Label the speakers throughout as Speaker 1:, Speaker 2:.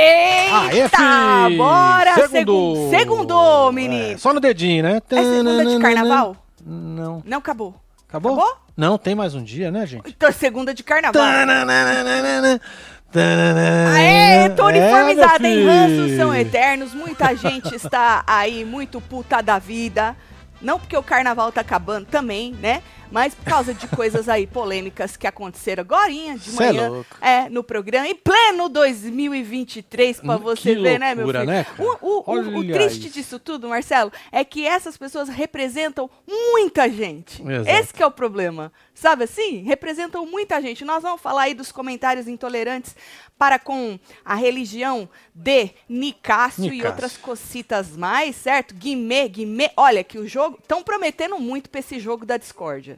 Speaker 1: Aê, fi!
Speaker 2: bora!
Speaker 1: Segundou!
Speaker 2: Segu- Segundou, menino!
Speaker 1: É, só no dedinho, né?
Speaker 2: É segunda de carnaval?
Speaker 1: Não.
Speaker 2: Não acabou.
Speaker 1: Acabou?
Speaker 2: Acabou?
Speaker 1: Não, tem mais um dia, né, gente?
Speaker 2: Então, segunda de carnaval. Aê, tô
Speaker 1: É,
Speaker 2: uniformizada,
Speaker 1: meu
Speaker 2: hein? Ranços são eternos. Muita gente está aí muito puta da vida. Não porque o carnaval tá acabando também, né? Mas por causa de coisas aí polêmicas que aconteceram agora de
Speaker 1: é
Speaker 2: manhã.
Speaker 1: louco.
Speaker 2: É, no programa. Em pleno 2023, pra
Speaker 1: Hum,
Speaker 2: você
Speaker 1: que
Speaker 2: ver, né, meu
Speaker 1: loucura,
Speaker 2: filho?
Speaker 1: né,
Speaker 2: o, o- o- triste
Speaker 1: isso.
Speaker 2: disso tudo, Marcelo, é que essas pessoas representam muita gente.
Speaker 1: Exato.
Speaker 2: Esse que é o problema. Sabe assim? Representam muita gente. Nós vamos falar aí dos comentários intolerantes para com a religião de Nicásio, e
Speaker 1: Nicásio.
Speaker 2: outras cocitas mais, certo? Guimê, Guimê. Olha que o jogo. Estão prometendo muito pra esse jogo da discórdia.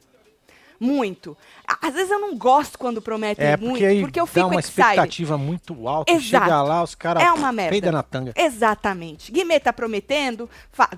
Speaker 2: Muito. Às vezes eu não gosto quando prometem
Speaker 1: É,
Speaker 2: muito,
Speaker 1: porque aí
Speaker 2: porque eu
Speaker 1: dá
Speaker 2: fico
Speaker 1: uma
Speaker 2: excited.
Speaker 1: expectativa muito alta.
Speaker 2: Exato.
Speaker 1: Chega lá, os caras
Speaker 2: É uma merda.
Speaker 1: peida na tanga.
Speaker 2: Exatamente. Guimê tá prometendo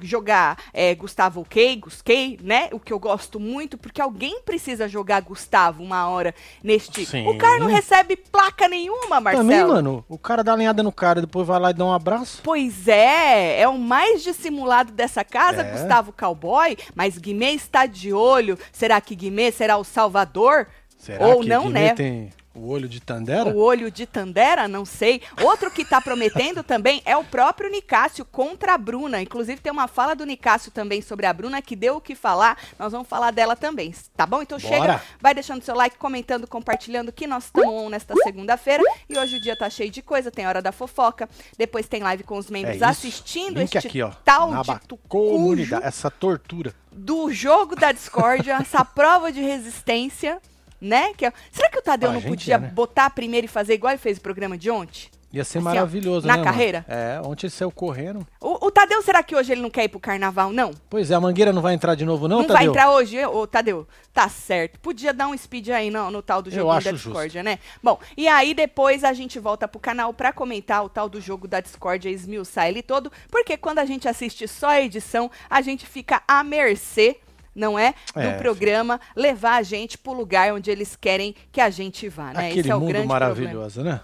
Speaker 2: jogar é, Gustavo Kay, Gusquei, né? O que eu gosto muito, porque alguém precisa jogar Gustavo uma hora neste.
Speaker 1: Sim.
Speaker 2: O cara não recebe placa nenhuma, Marcelo.
Speaker 1: Também, mano, o cara dá lenhada no cara, depois vai lá e dá um abraço.
Speaker 2: Pois é, é o mais dissimulado dessa casa,
Speaker 1: É.
Speaker 2: Gustavo Cowboy, mas Guimê está de olho. Será que Guimê será o salvador?
Speaker 1: Será
Speaker 2: Ou
Speaker 1: que
Speaker 2: não, né?
Speaker 1: tem o olho de Tandera?
Speaker 2: O olho de Tandera, não sei. Outro que tá prometendo também é o próprio Nicásio contra a Bruna. Inclusive tem uma fala do Nicásio também sobre a Bruna que deu o que falar. Nós vamos falar dela também, tá bom? Então
Speaker 1: Bora.
Speaker 2: chega, vai deixando seu like, comentando, compartilhando que nós estamos nesta segunda-feira e hoje o dia tá cheio de coisa, tem hora da fofoca, depois tem live com os membros
Speaker 1: É
Speaker 2: assistindo
Speaker 1: Link
Speaker 2: este
Speaker 1: aqui, ó.
Speaker 2: tal de
Speaker 1: comunidade. Essa tortura.
Speaker 2: do jogo da discórdia, essa prova de resistência, né? Que é- Será que o Tadeu
Speaker 1: Pra
Speaker 2: não podia
Speaker 1: é, né?
Speaker 2: botar primeiro e fazer igual ele fez o programa de ontem?
Speaker 1: Ia ser
Speaker 2: Assim, ó,
Speaker 1: maravilhoso,
Speaker 2: na
Speaker 1: né, mano?
Speaker 2: carreira?
Speaker 1: É, ontem ele saiu correndo.
Speaker 2: O, o Tadeu, será que hoje ele não quer ir pro carnaval, não?
Speaker 1: Pois é, a mangueira não vai entrar de novo, não,
Speaker 2: Não, vai
Speaker 1: Tadeu?
Speaker 2: entrar hoje, ô Tadeu? Tá certo. Podia dar um speed aí no, no tal do jogo da discórdia, né? Bom, e aí depois a gente volta pro canal pra comentar o tal do jogo da discórdia, esmiuçar ele todo, porque quando a gente assiste só a edição, a gente fica à mercê não é? Do
Speaker 1: É,
Speaker 2: programa levar a gente pro lugar onde eles querem que a gente vá, né?
Speaker 1: Aquele
Speaker 2: Esse é o
Speaker 1: mundo
Speaker 2: grande problema.
Speaker 1: maravilhoso, né?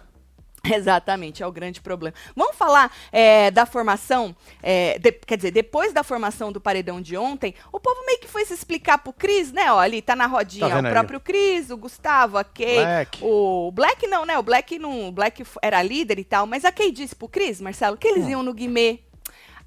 Speaker 2: Exatamente, é o grande problema. Vamos falar é, da formação, é, de- quer dizer, depois da formação do paredão de ontem, o povo meio que foi se explicar pro Cris, né? Ó, ali tá na rodinha
Speaker 1: Tá
Speaker 2: o próprio Cris, o Gustavo, a Kay,
Speaker 1: Black.
Speaker 2: o Black não, né? O Black não, o Black era líder e tal, mas a Kay disse pro Cris, Marcelo, que eles
Speaker 1: Hum.
Speaker 2: iam no Guimê.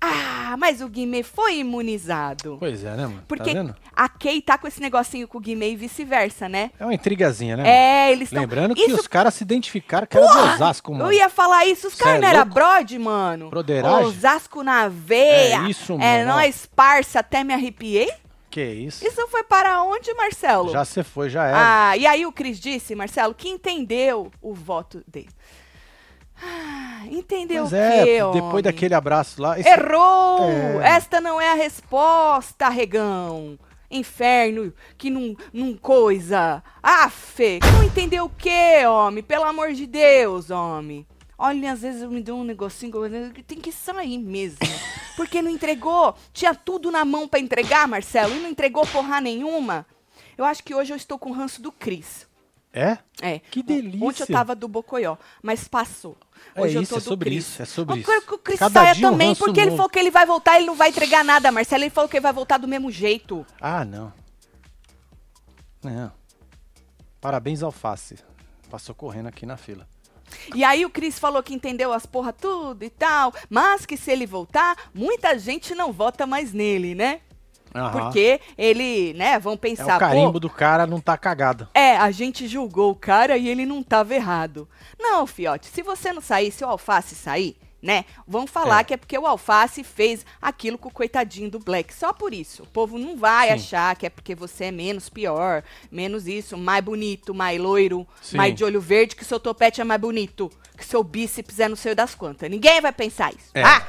Speaker 2: Ah, mas o Guimê foi imunizado.
Speaker 1: Pois é, né, mano?
Speaker 2: Porque
Speaker 1: Tá
Speaker 2: a Kay tá com esse negocinho com o Guimê e vice-versa, né?
Speaker 1: É uma intrigazinha, né? mano?
Speaker 2: É, eles estão.
Speaker 1: Lembrando que os caras se identificaram que era de Osasco, mano.
Speaker 2: Eu ia falar isso, os caras
Speaker 1: é
Speaker 2: não eram brode, mano.
Speaker 1: Broderagem?
Speaker 2: Osasco na veia.
Speaker 1: É isso,
Speaker 2: É
Speaker 1: mano, ó.
Speaker 2: nós, parça, até me arrepiei.
Speaker 1: Que isso?
Speaker 2: Isso foi para onde, Marcelo?
Speaker 1: Já você foi, já era.
Speaker 2: Ah, e aí o Cris disse, Marcelo, que entendeu o voto dele. Ah, entendeu o
Speaker 1: é, depois
Speaker 2: homem?
Speaker 1: daquele abraço lá. esse-
Speaker 2: Errou!
Speaker 1: É.
Speaker 2: Esta não é a resposta, regão. Inferno, que não, não coisa. Afe, que não entendeu o quê, homem? Pelo amor de Deus, homem. Olha, às vezes eu me dou um negocinho que tem que sair mesmo. Porque não entregou. Tinha tudo na mão pra entregar, Marcelo, e não entregou porra nenhuma. Eu acho que hoje eu estou com o ranço do Cris.
Speaker 1: É?
Speaker 2: É.
Speaker 1: Que delícia.
Speaker 2: Ontem eu tava do Bocoió, mas passou.
Speaker 1: É
Speaker 2: Hoje eu
Speaker 1: isso, é sobre
Speaker 2: Cris.
Speaker 1: isso, é sobre
Speaker 2: eu
Speaker 1: isso.
Speaker 2: quero que o Cris
Speaker 1: Cada
Speaker 2: saia
Speaker 1: dia um
Speaker 2: também,
Speaker 1: ranço
Speaker 2: porque ele
Speaker 1: novo.
Speaker 2: falou que ele vai voltar, ele não vai entregar nada, Marcelo. Ele falou que ele vai voltar do mesmo jeito.
Speaker 1: Ah, não. Não. Parabéns, Alface. Passou correndo aqui na fila.
Speaker 2: E aí o Cris falou que entendeu as porra tudo e tal, mas que se ele voltar, muita gente não vota mais nele, né?
Speaker 1: Aham.
Speaker 2: Porque ele, né, vão
Speaker 1: É
Speaker 2: pensar,
Speaker 1: o carimbo do cara não tá cagado.
Speaker 2: É, a gente julgou o cara e ele não tava errado. Não, fiote, se você não sair, se o Alface sair, né, vão falar
Speaker 1: É.
Speaker 2: que é porque o Alface fez aquilo com o coitadinho do Black. Só por isso. O povo não vai
Speaker 1: Sim.
Speaker 2: achar que é porque você é menos pior, menos isso, mais bonito, mais loiro,
Speaker 1: Sim.
Speaker 2: mais de olho verde, que seu topete é mais bonito, que seu bíceps é não sei das quantas. Ninguém vai pensar isso.
Speaker 1: É.
Speaker 2: Ah!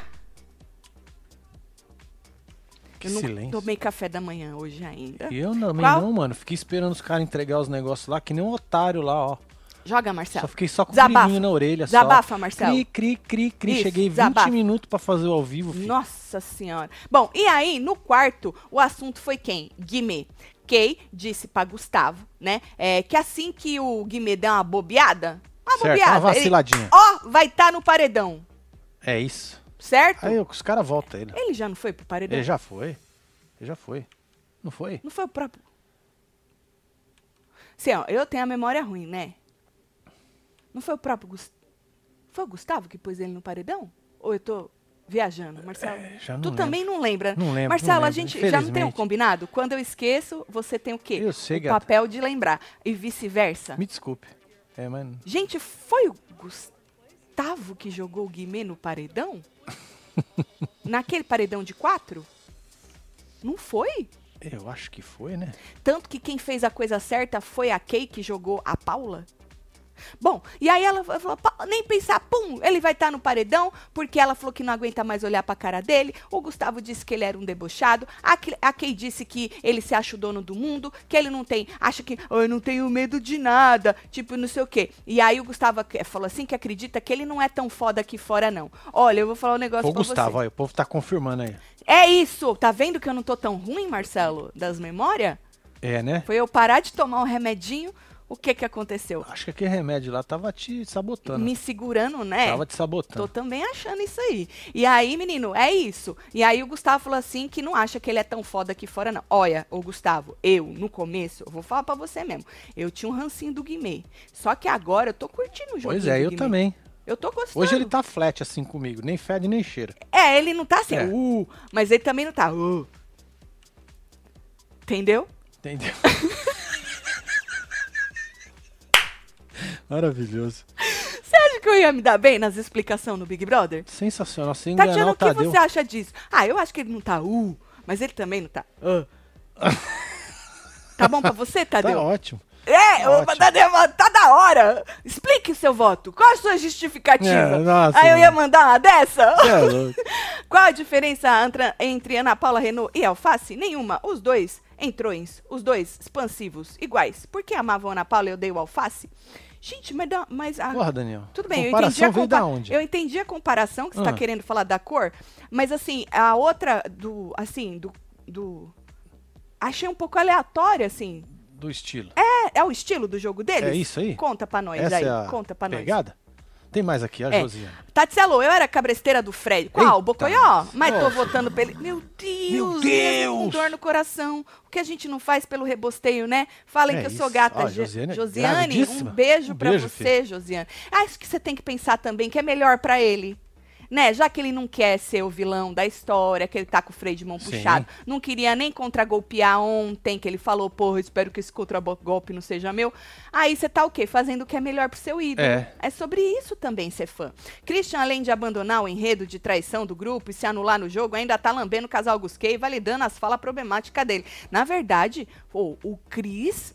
Speaker 1: Que
Speaker 2: Eu não
Speaker 1: silêncio.
Speaker 2: tomei café da manhã hoje ainda.
Speaker 1: Eu também
Speaker 2: Qual?
Speaker 1: não, mano. Fiquei esperando os caras entregar os negócios lá, que nem um otário lá, ó.
Speaker 2: Joga, Marcelo.
Speaker 1: Só fiquei só com o
Speaker 2: Desabafa.
Speaker 1: brilhinho na orelha
Speaker 2: Desabafa,
Speaker 1: só.
Speaker 2: Marcelo.
Speaker 1: Cri, cri, cri, cri.
Speaker 2: Isso,
Speaker 1: Cheguei 20
Speaker 2: desabafa.
Speaker 1: minutos pra fazer o ao vivo, filho.
Speaker 2: Nossa senhora. Bom, e aí, no quarto, o assunto foi quem? Guimê. Kay disse pra Gustavo, né? é, que assim que o Guimê der uma bobeada, uma
Speaker 1: Certo,
Speaker 2: bobeada.
Speaker 1: uma
Speaker 2: Ele-
Speaker 1: vaciladinha.
Speaker 2: Ó, vai estar no paredão.
Speaker 1: É isso.
Speaker 2: Certo?
Speaker 1: Aí os caras voltam ele.
Speaker 2: Ele já não foi pro paredão?
Speaker 1: Ele já foi. Ele já foi. Não foi?
Speaker 2: Não foi o próprio. Sim, ó, eu tenho a memória ruim, né? Não foi o próprio Gustavo. Foi o Gustavo que pôs ele no paredão? Ou eu tô viajando, Marcelo?
Speaker 1: É,
Speaker 2: tu
Speaker 1: lembro.
Speaker 2: também não lembra.
Speaker 1: Não lembro,
Speaker 2: Marcelo,
Speaker 1: não
Speaker 2: a
Speaker 1: lembro,
Speaker 2: gente já não tem um combinado? Quando eu esqueço, você tem o quê?
Speaker 1: Eu sei,
Speaker 2: o papel de lembrar. E vice-versa.
Speaker 1: Me desculpe. É, mas
Speaker 2: Gente, foi o Gustavo que jogou o Guimê no paredão? Naquele paredão de quatro? Não foi?
Speaker 1: eu acho que foi, né?
Speaker 2: Tanto que quem fez a coisa certa foi a Kay que jogou a Paula? Bom, e aí ela falou, "Pa- nem pensar, pum, ele vai estar no paredão, porque ela falou que não aguenta mais olhar pra cara dele. O Gustavo disse que ele era um debochado. A, a Kay disse que ele se acha o dono do mundo, que ele não tem, acha que "Ah, eu não tenho medo de nada, tipo, não sei o quê. E aí o Gustavo falou assim que acredita que ele não é tão foda aqui fora, não. Olha, eu vou falar um negócio
Speaker 1: Ô,
Speaker 2: pra
Speaker 1: Gustavo,
Speaker 2: você.
Speaker 1: olha, o povo tá confirmando aí.
Speaker 2: É isso, tá vendo que eu não tô tão ruim, Marcelo, das memórias?
Speaker 1: É, né?
Speaker 2: Foi eu parar de tomar um remedinho, o que que aconteceu?
Speaker 1: Acho que aquele remédio lá tava te sabotando.
Speaker 2: Me segurando, né?
Speaker 1: Tava te
Speaker 2: Tô
Speaker 1: sabotando.
Speaker 2: também achando isso aí. E aí, menino, é isso. E aí o Gustavo falou assim que não acha que ele é tão foda aqui fora, não. Olha, ô Gustavo, eu, no começo, eu vou falar pra você mesmo, eu tinha um rancinho do Guimê. Só que agora eu tô curtindo o jogo.
Speaker 1: Pois é, eu também.
Speaker 2: Eu tô gostando.
Speaker 1: Hoje ele tá flat assim comigo, nem fede nem cheira.
Speaker 2: É, ele não tá assim,
Speaker 1: É.
Speaker 2: uh, mas ele também não tá, uh. Entendeu?
Speaker 1: Entendeu? Maravilhoso.
Speaker 2: Você acha que eu ia me dar bem nas explicações no Big Brother?
Speaker 1: Sensacional. Sem enganar
Speaker 2: Tatiana,
Speaker 1: o
Speaker 2: o que
Speaker 1: Tadeu.
Speaker 2: você acha disso? Ah, eu acho que ele não tá uh, mas ele também não tá uh. Tá bom pra você,
Speaker 1: Tá
Speaker 2: Tadeu?
Speaker 1: ótimo.
Speaker 2: É, ô,
Speaker 1: Ótimo.
Speaker 2: Tadeu, tá da hora. Explique o seu voto. Qual a sua justificativa?
Speaker 1: É, nossa,
Speaker 2: Aí eu ia mandar uma dessa?
Speaker 1: É louco.
Speaker 2: Qual a diferença entre, Ana Paula Renault e Alface? Nenhuma. Os dois entrões, os dois expansivos, iguais. Por que amavam Ana Paula e eu odeio Alface? Gente, mas, mas a,
Speaker 1: Porra, Daniel.
Speaker 2: tudo bem, eu
Speaker 1: Comparação
Speaker 2: entendi, a
Speaker 1: veio
Speaker 2: compa-
Speaker 1: da onde?
Speaker 2: eu entendi a comparação que você está
Speaker 1: Ah.
Speaker 2: querendo falar da cor, mas assim, a outra do, assim, do, do... Achei um pouco aleatório, assim.
Speaker 1: Do estilo.
Speaker 2: É, é o estilo do jogo deles?
Speaker 1: É isso aí?
Speaker 2: Conta pra nós
Speaker 1: Essa
Speaker 2: aí,
Speaker 1: é a
Speaker 2: conta pra nós.
Speaker 1: pegada? Tem mais aqui, a
Speaker 2: É.
Speaker 1: Josiane.
Speaker 2: Tatselo, eu era cabresteira do Fred. Qual?
Speaker 1: Eita,
Speaker 2: Bocoió? Mas tô votando pra ele. Meu Deus!
Speaker 1: Meu Deus!
Speaker 2: Com dor no coração. O que a gente não faz pelo rebosteio, né? Falem
Speaker 1: É
Speaker 2: que eu sou gata.
Speaker 1: Ó, Josiane é
Speaker 2: Josiane, um beijo
Speaker 1: Um
Speaker 2: pra
Speaker 1: beijo,
Speaker 2: você, Josiane. Acho que você tem que pensar também que é melhor pra ele. Né? Já que ele não quer ser o vilão da história, que ele tá com o freio de mão
Speaker 1: Sim.
Speaker 2: puxado, não queria nem contragolpear ontem, que ele falou, porra, espero que esse contragolpe não seja meu. Aí você tá o quê? Fazendo o que é melhor pro seu ídolo.
Speaker 1: É.
Speaker 2: É sobre isso também ser fã. Christian, além de abandonar o enredo de traição do grupo e se anular no jogo, ainda tá lambendo o casal Gusquet e validando as falas problemáticas dele. Na verdade, pô, o Cris.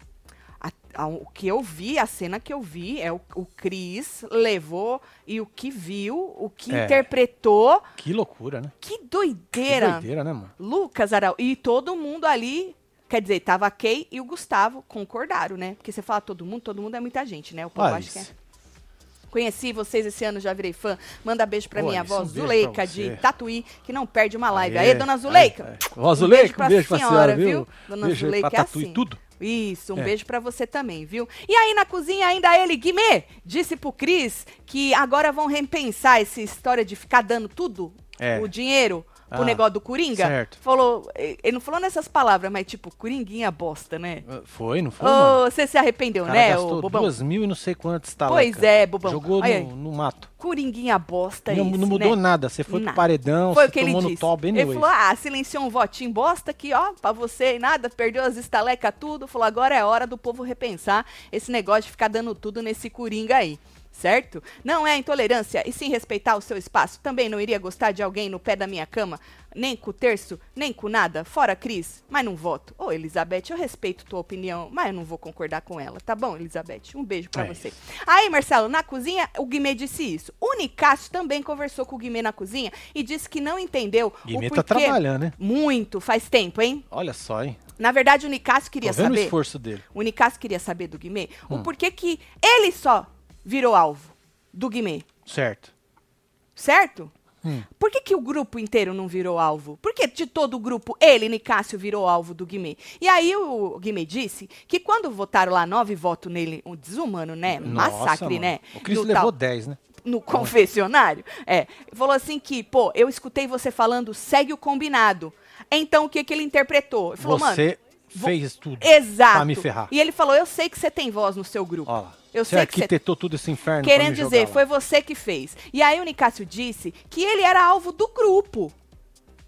Speaker 2: O que eu vi, a cena que eu vi, é o, o Cris levou e o que viu, o que
Speaker 1: É.
Speaker 2: interpretou.
Speaker 1: Que loucura, né?
Speaker 2: Que
Speaker 1: Que
Speaker 2: doideira!
Speaker 1: doideira, né, mano?
Speaker 2: Lucas Aral. E todo mundo ali. Quer dizer, tava a Kay e o Gustavo concordaram, né? Porque você fala todo mundo, todo mundo é muita gente, né? O povo acha que é. Conheci vocês esse ano, já virei fã. Manda beijo pra minha avó
Speaker 1: um beijo
Speaker 2: Zuleika
Speaker 1: pra
Speaker 2: de. Tatuí, que não perde uma live.
Speaker 1: Aê,
Speaker 2: Aê, dona Zuleika.
Speaker 1: aê, aê. Ó, Zuleika, um beijo pra senhora, viu?
Speaker 2: Dona
Speaker 1: Beijo
Speaker 2: Zuleika
Speaker 1: pra
Speaker 2: é assim.
Speaker 1: tudo.
Speaker 2: Isso, um
Speaker 1: É.
Speaker 2: beijo pra você também, viu? E aí na cozinha ainda ele, Guimê, disse pro Cris que agora vão repensar essa história de ficar dando tudo,
Speaker 1: É.
Speaker 2: o dinheiro,
Speaker 1: Ah,
Speaker 2: negócio do Coringa.
Speaker 1: certo.
Speaker 2: Falou, ele não falou nessas palavras, mas tipo, Coringuinha bosta, né?
Speaker 1: Foi, não foi?
Speaker 2: Ô, você se arrependeu,
Speaker 1: O cara
Speaker 2: né,
Speaker 1: gastou
Speaker 2: ô bobão?
Speaker 1: duas mil e não sei quantos tá
Speaker 2: Pois é, bobão.
Speaker 1: Jogou
Speaker 2: Olha
Speaker 1: no, no mato.
Speaker 2: Coringuinha bosta
Speaker 1: não,
Speaker 2: isso,
Speaker 1: não mudou
Speaker 2: né?
Speaker 1: nada. Você foi
Speaker 2: Nada.
Speaker 1: pro paredão,
Speaker 2: Foi
Speaker 1: você
Speaker 2: o que ele
Speaker 1: no top
Speaker 2: ele
Speaker 1: anyways.
Speaker 2: falou, ah, silenciou um votinho bosta aqui, ó, pra você e nada, perdeu as estalecas tudo. Falou, agora é hora do povo repensar esse negócio de ficar dando tudo nesse Coringa aí. Certo? Não é intolerância, e sim respeitar o seu espaço. Também não iria gostar de alguém no pé da minha cama, nem com o terço, nem com nada. Fora Cris, mas não voto. Ô, Elizabeth, eu respeito tua opinião, mas eu não vou concordar com ela. Tá bom, Elizabeth? Um beijo pra
Speaker 1: É
Speaker 2: você. Aí, Marcelo, na cozinha, o Guimê disse isso. O Nicásio também conversou com o Guimê na cozinha e disse que não entendeu
Speaker 1: Guimê
Speaker 2: o
Speaker 1: tá
Speaker 2: porquê.
Speaker 1: trabalhando, né?
Speaker 2: Muito, faz tempo, hein?
Speaker 1: Olha só, hein?
Speaker 2: Na verdade, o Nicásio queria
Speaker 1: Tô vendo o
Speaker 2: saber.
Speaker 1: esforço dele.
Speaker 2: O Nicásio queria saber do Guimê
Speaker 1: Hum.
Speaker 2: o porquê que ele só virou alvo do Guimê.
Speaker 1: Certo.
Speaker 2: Certo? Por que, que o grupo inteiro não virou alvo? Por que de todo o grupo, ele, Nicásio, virou alvo do Guimê? E aí o Guimê disse que quando votaram lá nove votos nele, um desumano, né?
Speaker 1: Nossa,
Speaker 2: Massacre,
Speaker 1: mano.
Speaker 2: né?
Speaker 1: O Cristo
Speaker 2: No
Speaker 1: levou
Speaker 2: tal-
Speaker 1: 10, né?
Speaker 2: no confessionário, é, falou assim que, pô, eu escutei você falando, segue o combinado. Então, o que que ele interpretou? Ele falou, mano,
Speaker 1: Você
Speaker 2: vo-
Speaker 1: fez tudo
Speaker 2: exato.
Speaker 1: pra me ferrar.
Speaker 2: E ele falou, eu sei que você tem voz no seu grupo.
Speaker 1: Ó lá.
Speaker 2: Eu
Speaker 1: você
Speaker 2: sei que você
Speaker 1: arquitetou tudo esse inferno
Speaker 2: Querendo dizer, foi você que fez. E aí o Nicásio disse que ele era alvo do grupo,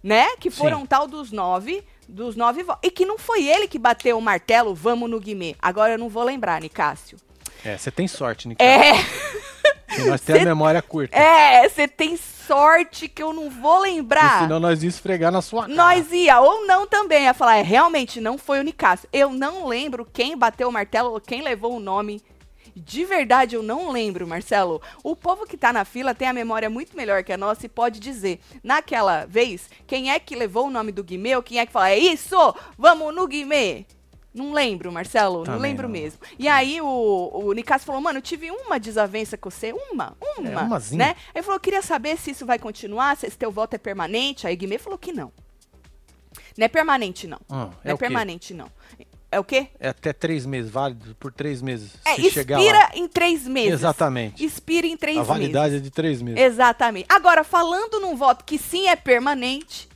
Speaker 2: né? Que foram
Speaker 1: Sim.
Speaker 2: tal dos nove, dos nove. E que não foi ele que bateu o martelo, vamos no Guimê. Agora eu não vou lembrar, Nicásio.
Speaker 1: É, você tem sorte.
Speaker 2: É,
Speaker 1: Que nós temos a memória curta.
Speaker 2: é, você tem sorte que eu não vou lembrar.
Speaker 1: senão nós ia esfregar na sua cara.
Speaker 2: Nós ia, ou não também, ia falar, é, realmente não foi o Nicásio. Eu não lembro quem bateu o martelo ou quem levou o nome. De verdade, eu não lembro, Marcelo. O povo que tá na fila tem a memória muito melhor que a nossa e pode dizer, naquela vez, quem é que levou o nome do Guimê ou quem é que fala, é isso, vamos no Guimê. Não lembro, Marcelo, não
Speaker 1: Também
Speaker 2: lembro
Speaker 1: não.
Speaker 2: mesmo. E aí o, o Nicásio falou, mano, eu tive uma desavença com você, uma, uma,
Speaker 1: É, umazinha.
Speaker 2: né? Ele falou, eu queria saber se isso vai continuar, se esse teu voto é permanente. Aí Guimê falou que não. Não é permanente, não.
Speaker 1: Ah,
Speaker 2: não é
Speaker 1: quê?
Speaker 2: permanente, não. É o quê?
Speaker 1: É até três meses, válido por três meses.
Speaker 2: É,
Speaker 1: se chegar
Speaker 2: expira
Speaker 1: lá.
Speaker 2: em três meses.
Speaker 1: Exatamente.
Speaker 2: Expira em três
Speaker 1: A
Speaker 2: meses.
Speaker 1: validade é de três meses.
Speaker 2: Exatamente. Agora, falando num voto que sim é permanente,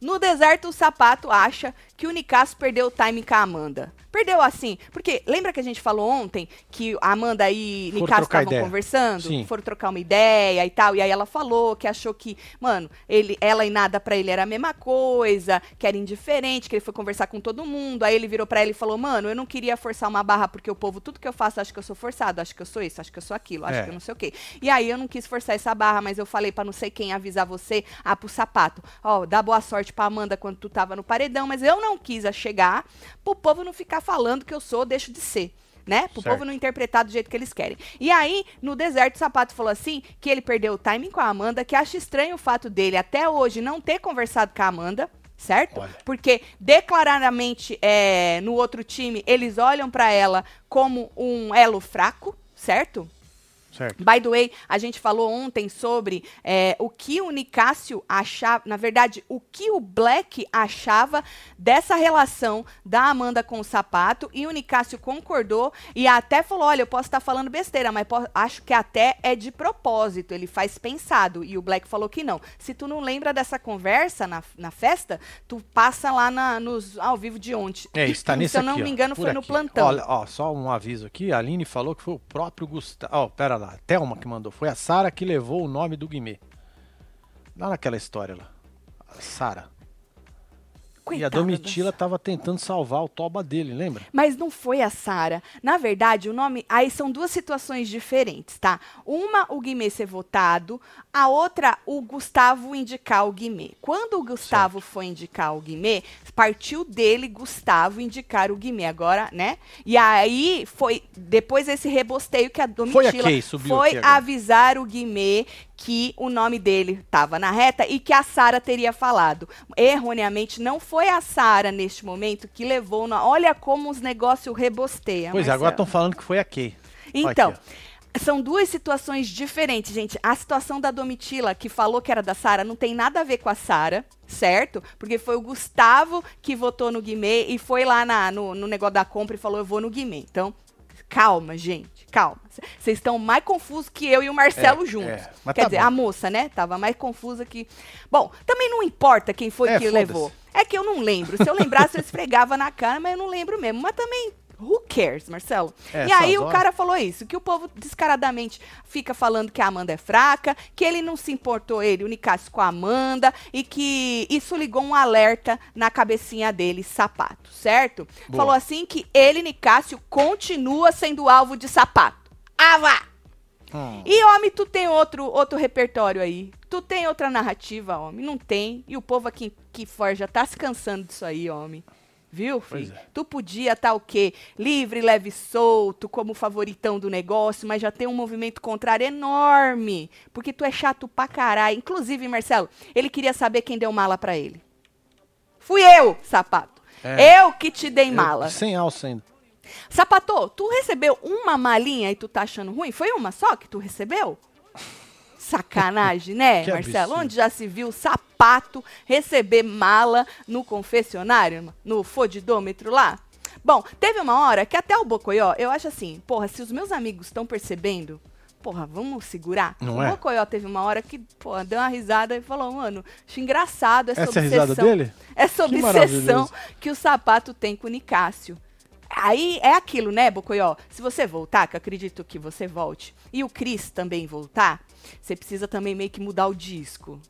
Speaker 2: no deserto o sapato acha que o Nicasso perdeu o time com a Amanda. Perdeu assim, porque lembra que a gente falou ontem que a Amanda e Nicasso estavam conversando,
Speaker 1: Sim.
Speaker 2: foram trocar uma ideia e tal, e aí ela falou que achou que, mano, ele, ela e nada pra ele era a mesma coisa, que era indiferente, que ele foi conversar com todo mundo, aí ele virou pra ela e falou, mano, eu não queria forçar uma barra porque o povo, tudo que eu faço, acha que eu sou forçado, acha que eu sou isso, acha que eu sou aquilo, acha
Speaker 1: É.
Speaker 2: que eu não sei o quê. E aí eu não quis forçar essa barra, mas eu falei pra não sei quem avisar você, ah, pro sapato. Ó, dá boa sorte pra Amanda quando tu tava no paredão, mas eu não quis a chegar pro povo não ficar falando que eu sou, deixo de ser. Né? Pro
Speaker 1: Certo.
Speaker 2: povo não interpretar do jeito que eles querem. E aí, no deserto, o Sapato falou assim: que ele perdeu o timing com a Amanda, que acha estranho o fato dele até hoje não ter conversado com a Amanda, certo?
Speaker 1: Olha.
Speaker 2: Porque declaradamente é, no outro time eles olham pra ela como um elo fraco, certo?
Speaker 1: Certo.
Speaker 2: By the way, a gente falou ontem sobre é, o que o Nicásio achava, na verdade, o que o Black achava dessa relação da Amanda com o sapato, e o Nicásio concordou e até falou: olha, eu posso estar falando besteira, mas acho que até é de propósito, ele faz pensado. E o Black falou que não. Se tu não lembra dessa conversa na, na festa, tu passa lá na- nos ao vivo de ontem.
Speaker 1: É, está nesse
Speaker 2: Se eu não
Speaker 1: aqui,
Speaker 2: me engano, foi no
Speaker 1: aqui.
Speaker 2: plantão.
Speaker 1: Olha, ó, só um aviso aqui. A Aline falou que foi o próprio Gustavo. Ó, pera lá. Thelma que mandou. Foi a Sara que levou o nome do Guimê. Lá naquela história lá. A Sara. E a
Speaker 2: Coitada
Speaker 1: Domitila tava tentando salvar o toba dele, lembra?
Speaker 2: Mas não foi a Sara. Na verdade, o nome. Aí são duas situações diferentes, tá? Uma, o Guimê ser votado, a outra, o Gustavo indicar o Guimê. Quando o Gustavo foi indicar o Guimê, partiu dele, Gustavo, indicar o Guimê. Agora, né? E aí foi. Depois esse rebosteio que a
Speaker 1: Foi a
Speaker 2: Domitila
Speaker 1: Kay,
Speaker 2: foi avisar o Guimê que o nome dele estava na reta e que a Sara teria falado. Erroneamente, não foi a Sara neste momento que levou. Na... Olha como os negócios rebosteiam.
Speaker 1: pois é, agora estão falando que foi a Kay.
Speaker 2: Então,
Speaker 1: Aqui,
Speaker 2: são duas situações diferentes, gente. A situação da Domitila, que falou que era da Sara, não tem nada a ver com a Sara, certo? Porque foi o Gustavo que votou no Guimê e foi lá na- no, no negócio da compra e falou: eu vou no Guimê. Então, calma, gente, calma. Vocês estão mais confusos que eu e o Marcelo
Speaker 1: É,
Speaker 2: juntos.
Speaker 1: é,
Speaker 2: Quer
Speaker 1: tá
Speaker 2: dizer,
Speaker 1: bom.
Speaker 2: a moça, né? Tava mais confusa que. Bom, também não importa quem foi
Speaker 1: É,
Speaker 2: que levou. É que eu não lembro. Se eu lembrasse, eu esfregava na cara, mas eu não lembro mesmo. Mas também. Who cares, Marcelo?
Speaker 1: É,
Speaker 2: e aí o
Speaker 1: horas-
Speaker 2: cara falou isso, que o povo descaradamente fica falando que a Amanda é fraca, que ele não se importou, ele, o Nicásio, com a Amanda, e que isso ligou um alerta na cabecinha dele, sapato, certo?
Speaker 1: Boa.
Speaker 2: Falou assim que ele, Nicásio, continua sendo alvo de sapato. Vá!
Speaker 1: Hum.
Speaker 2: E, homem, tu tem outro, outro repertório aí. Tu tem outra narrativa, homem. Não tem. E o povo aqui que fora já tá se cansando disso aí, homem. Viu, filho?
Speaker 1: é.
Speaker 2: Tu podia estar o quê? Livre, leve e solto, como favoritão do negócio, mas já tem um movimento contrário enorme. Porque tu é chato pra caralho. Inclusive, Marcelo, ele queria saber quem deu mala pra ele. Fui eu, sapato.
Speaker 1: É.
Speaker 2: Eu que te dei
Speaker 1: Eu-
Speaker 2: mala.
Speaker 1: sem alça ainda.
Speaker 2: Sapato, tu recebeu uma malinha e tu tá achando ruim? Foi uma só que tu recebeu? Sacanagem, né,
Speaker 1: Que
Speaker 2: Marcelo?
Speaker 1: absurdo.
Speaker 2: Onde já se viu sapato receber mala no confessionário, no fodidômetro lá? Bom, teve uma hora que até o Bocoió, eu acho assim, porra, se os meus amigos estão percebendo, porra, vamos segurar?
Speaker 1: Não
Speaker 2: o
Speaker 1: é?
Speaker 2: Bocoió teve uma hora que, porra, deu uma risada e falou, mano, acho engraçado essa,
Speaker 1: Essa é
Speaker 2: obsessão.
Speaker 1: risada dele?
Speaker 2: Essa
Speaker 1: Que
Speaker 2: obsessão
Speaker 1: maravilhoso.
Speaker 2: que o sapato tem com o Nicásio. Aí é aquilo, né, Bocoió? Se você voltar, que eu acredito que você volte, e o Cris também voltar, você precisa também meio que mudar o disco.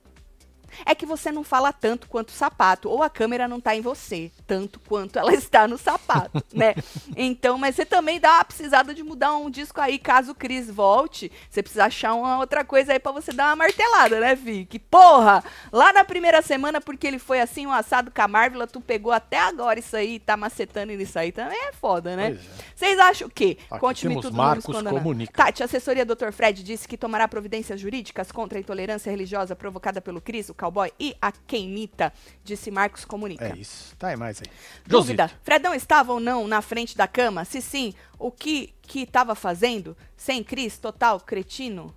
Speaker 2: É que você não fala tanto quanto o sapato, ou a câmera não tá em você, tanto quanto ela está no sapato, né? Então, mas você também dá uma precisada de mudar um disco aí, caso o Cris volte, você precisa achar uma outra coisa aí pra você dar uma martelada, né, Vi? Que porra! Lá na primeira semana, porque ele foi assim, um assado com a Marvel, tu pegou até agora isso aí, tá macetando nisso aí, também é foda, né?
Speaker 1: É.
Speaker 2: Vocês acham o quê? Conte-me tudo
Speaker 1: Marcos
Speaker 2: no.
Speaker 1: Comunica.
Speaker 2: Tati, a assessoria Dr. Fred disse que tomará providências jurídicas contra a intolerância religiosa provocada pelo Cris, o cowboy e a Kenita, disse Marcos Comunica.
Speaker 1: É isso. Tá aí mais aí.
Speaker 2: Dúvida,
Speaker 1: Josito.
Speaker 2: Fredão estava ou não na frente da cama? Se sim, o que que estava fazendo? Sem Cris, total, cretino?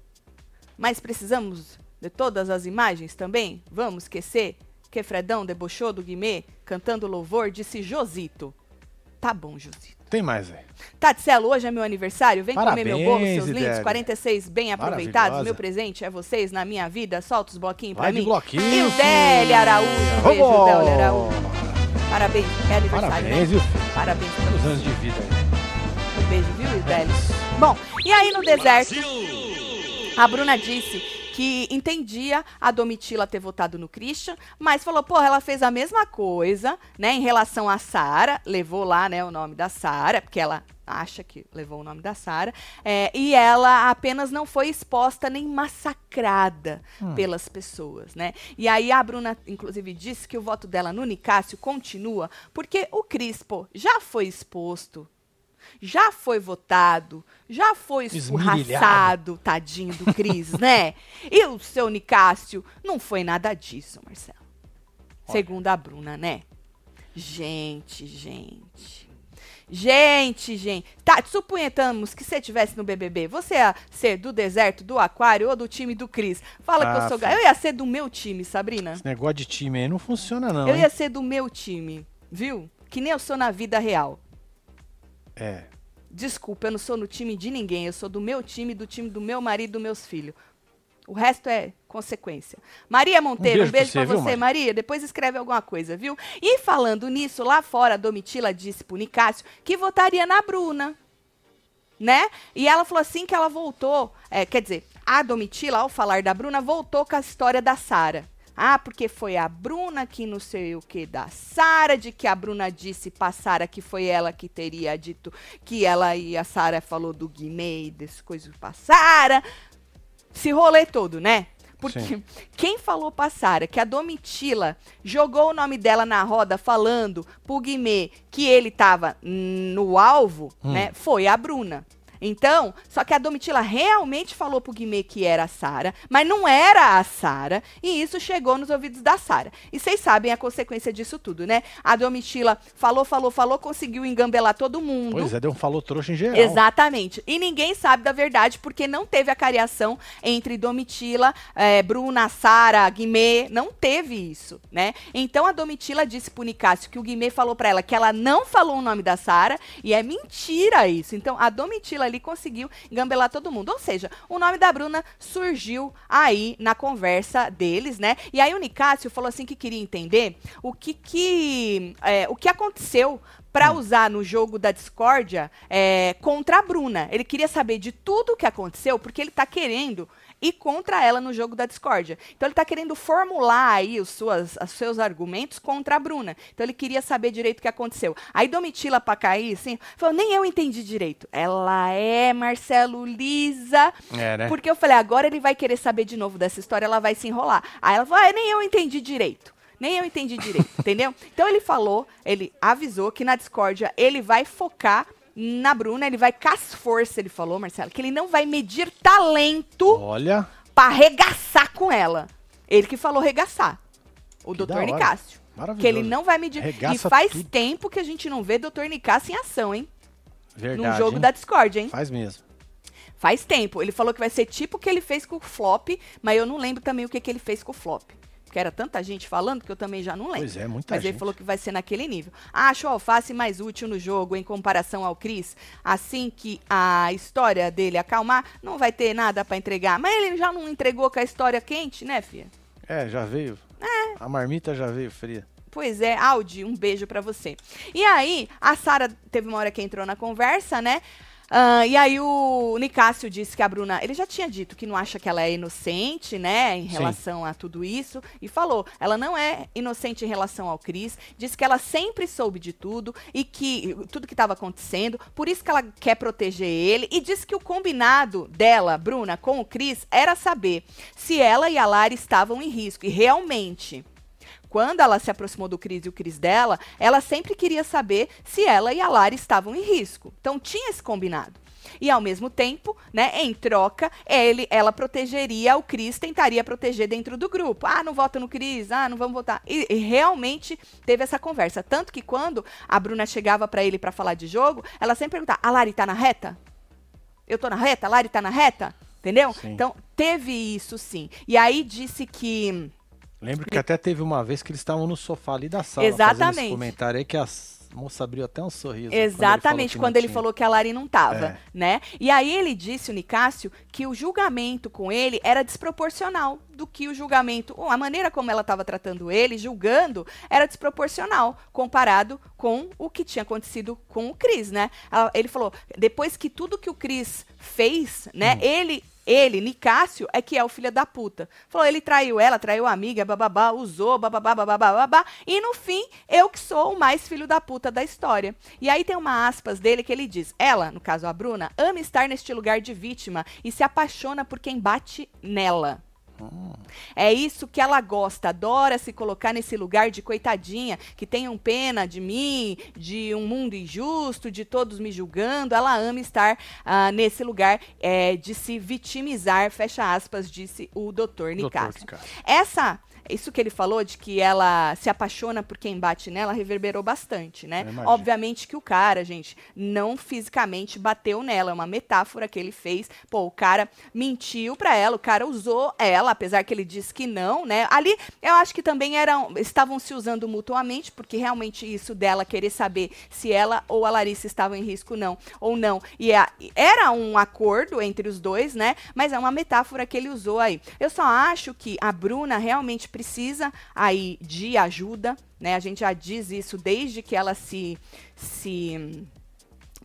Speaker 2: Mas precisamos de todas as imagens também? Vamos esquecer que Fredão debochou do Guimê cantando louvor, disse Josito. Tá bom, Josito.
Speaker 1: Tem mais aí.
Speaker 2: Tatselo, hoje é meu aniversário. Vem comer meu bolo,
Speaker 1: Parabéns,
Speaker 2: seus lindos.
Speaker 1: Idélia.
Speaker 2: 46 bem aproveitados. Meu presente é vocês na minha vida. Solta os bloquinhos pra
Speaker 1: Vai de
Speaker 2: mim.
Speaker 1: bloquinho,
Speaker 2: E o Délia Araújo. Um beijo,
Speaker 1: Vamos!
Speaker 2: Délia Araújo. Parabéns. É aniversário,
Speaker 1: Parabéns,
Speaker 2: né?
Speaker 1: viu?
Speaker 2: Parabéns pra
Speaker 1: Quantos
Speaker 2: você.
Speaker 1: anos de vida aí?
Speaker 2: Um beijo, viu, Délia? Bom, e aí no deserto, a Bruna disse que entendia a Domitila ter votado no Christian, mas falou, porra, ela fez a mesma coisa, né, em relação a Sara, levou lá, né, o nome da Sara, porque ela acha que levou o nome da Sara, é, e ela apenas não foi exposta nem massacrada pelas pessoas, né? E aí a Bruna, inclusive, disse que o voto dela no Nicásio continua, porque o Crispo já foi exposto, já foi votado, já foi escorraçado, tadinho do Cris, né? E o seu Nicásio não foi nada disso, Marcelo. Segundo a Bruna, né? Gente, gente. Gente, gente. Tá, suponhamos que você estivesse no BBB. Você ia ser do deserto, do aquário ou do time do Cris? Fala que eu
Speaker 1: Ah,
Speaker 2: sou...
Speaker 1: filho.
Speaker 2: Eu ia ser do meu time, Sabrina.
Speaker 1: Esse negócio de time aí não funciona, não.
Speaker 2: eu
Speaker 1: hein?
Speaker 2: ia ser do meu time, viu? Que nem eu sou na vida real.
Speaker 1: É.
Speaker 2: Desculpa, eu não sou no time de ninguém. Eu sou do meu time, do time do meu marido, dos meus filhos. O resto é consequência. Maria Monteiro, um
Speaker 1: beijo
Speaker 2: beijo,
Speaker 1: pra
Speaker 2: pra
Speaker 1: você,
Speaker 2: você,
Speaker 1: viu,
Speaker 2: Maria. Depois escreve alguma coisa, viu? E falando nisso, lá fora, a Domitila disse pro Nicásio que votaria na Bruna. Né? E ela falou assim que ela voltou. é, quer dizer, a Domitila, ao falar da Bruna, voltou com a história da Sara. Ah, porque foi a Bruna que não sei o que da Sara, de que a Bruna disse pra Sara que foi ela que teria dito que ela e a Sara falou do Guimê e dessas coisas pra Sara. Se rolê todo, né? Porque
Speaker 1: Sim.
Speaker 2: quem falou pra Sara que a Domitila jogou o nome dela na roda falando pro Guimê que ele tava no alvo,
Speaker 1: Hum.
Speaker 2: né? Foi a Bruna. Então, só que a Domitila realmente falou pro Guimê que era a Sara, mas não era a Sara, e isso chegou nos ouvidos da Sara. E vocês sabem a consequência disso tudo, né? A Domitila falou, falou, falou, conseguiu engambelar todo mundo.
Speaker 1: Pois é, deu um falou trouxa em geral.
Speaker 2: Exatamente. E ninguém sabe da verdade porque não teve a cariação entre Domitila, eh, Bruna, Sara, Guimê. Não teve isso, né? Então a Domitila disse pro Nicásio que o Guimê falou pra ela que ela não falou o nome da Sara e é mentira isso. Então a Domitila ali conseguiu engambelar todo mundo. Ou seja, o nome da Bruna surgiu aí na conversa deles, né? E aí o Nicásio falou assim que queria entender o que que, eh, o que aconteceu pra usar no jogo da discórdia é, contra a Bruna. Ele queria saber de tudo o que aconteceu, porque ele tá querendo ir contra ela no jogo da discórdia. Então ele tá querendo formular aí os, suas, os seus argumentos contra a Bruna. Então ele queria saber direito o que aconteceu. Aí Domitila pra cair, assim, falou, nem eu entendi direito. Ela é Marcelo Lisa.
Speaker 1: É, né?
Speaker 2: Porque eu falei, agora ele vai querer saber de novo dessa história, ela vai se enrolar. Aí ela falou, ah, nem eu entendi direito. Nem eu entendi direito, entendeu? Então ele falou, ele avisou que na discórdia ele vai focar na Bruna, ele vai com as forças, ele falou, Marcelo, que ele não vai medir talento
Speaker 1: Olha,
Speaker 2: pra arregaçar com ela. Ele que falou regaçar. O
Speaker 1: Que
Speaker 2: doutor. Nicásio.
Speaker 1: maravilhoso.
Speaker 2: Que ele não vai medir. e
Speaker 1: Arregaça
Speaker 2: faz
Speaker 1: tudo.
Speaker 2: tempo que a gente não vê doutor Nicásio em ação, hein?
Speaker 1: Verdade,
Speaker 2: no jogo
Speaker 1: hein?
Speaker 2: da discórdia, hein?
Speaker 1: Faz mesmo.
Speaker 2: Faz tempo. Ele falou que vai ser tipo o que ele fez com o flop, mas eu não lembro também o que, que ele fez com o flop. Porque era tanta gente falando que eu também já não lembro.
Speaker 1: Pois é, muita
Speaker 2: Mas
Speaker 1: gente.
Speaker 2: ele falou que vai ser naquele nível. Acho o Alface mais útil no jogo em comparação ao Chris. Assim que a história dele acalmar, não vai ter nada pra entregar. Mas ele já não entregou com a história quente, né, filha?
Speaker 1: É, já veio. A marmita já veio fria.
Speaker 2: Pois é, Audi, um beijo pra você. E aí, a Sara teve uma hora que entrou na conversa, né? Ah, e aí o Nicásio disse que a Bruna, ele já tinha dito que não acha que ela é inocente, né, em
Speaker 1: Sim.
Speaker 2: relação a tudo isso, e falou, ela não é inocente em relação ao Cris, disse que ela sempre soube de tudo e que tudo que estava acontecendo, por isso que ela quer proteger ele, e disse que o combinado dela, Bruna, com o Cris, era saber se ela e a Lara estavam em risco, e realmente quando ela se aproximou do Cris e o Cris dela, ela sempre queria saber se ela e a Lara estavam em risco. Então tinha esse combinado. E ao mesmo tempo, né, em troca, ele, ela protegeria o Cris, tentaria proteger dentro do grupo. Ah, não vota no Cris, ah, não vamos votar. E, e realmente teve essa conversa. Tanto que quando a Bruna chegava pra ele pra falar de jogo, ela sempre perguntava: a Lari tá na reta? Eu tô na reta? A Lari tá na reta? Entendeu?
Speaker 1: Sim.
Speaker 2: Então, teve isso sim. E aí disse que.
Speaker 1: Lembro que até teve uma vez que eles estavam no sofá ali da sala.
Speaker 2: Exatamente.
Speaker 1: esse comentário aí que a moça abriu até um sorriso.
Speaker 2: Exatamente, quando ele
Speaker 1: que não
Speaker 2: falou que a Lari não tava,
Speaker 1: É.
Speaker 2: né? E aí ele disse, o Nicásio, que o julgamento com ele era desproporcional do que o julgamento, a maneira como ela estava tratando ele, julgando, era desproporcional comparado com o que tinha acontecido com o Cris, né? Ele falou, depois que tudo que o Cris fez, né? Ele ele, Nicásio, é que é o filho da puta. Falou, ele traiu ela, traiu a amiga, bababá, usou, bababá, bababá, babá. E no fim, eu que sou o mais filho da puta da história. E aí tem uma aspas dele que ele diz: Ela, no caso a Bruna, ama estar neste lugar de vítima e se apaixona por quem bate nela. É isso que ela gosta, adora se colocar nesse lugar de coitadinha, que tenham pena de mim, de um mundo injusto, de todos me julgando. Ela ama estar ah, nesse lugar é, de se vitimizar, fecha aspas, disse o doutor. Nicásio. Essa, isso que ele falou de que ela se apaixona por quem bate nela, reverberou bastante, né? Obviamente que o cara, gente, não fisicamente bateu nela, é uma metáfora que ele fez. Pô, o cara mentiu pra ela, o cara usou ela, apesar que ele disse que não, né? Ali, eu acho que também eram, estavam se usando mutuamente, porque realmente isso dela querer saber se ela ou a Larissa estavam em risco não, ou não. E a- era um acordo entre os dois, né? Mas é uma metáfora que ele usou aí. Eu só acho que a Bruna realmente precisa aí de ajuda, né? A gente já diz isso desde que ela se se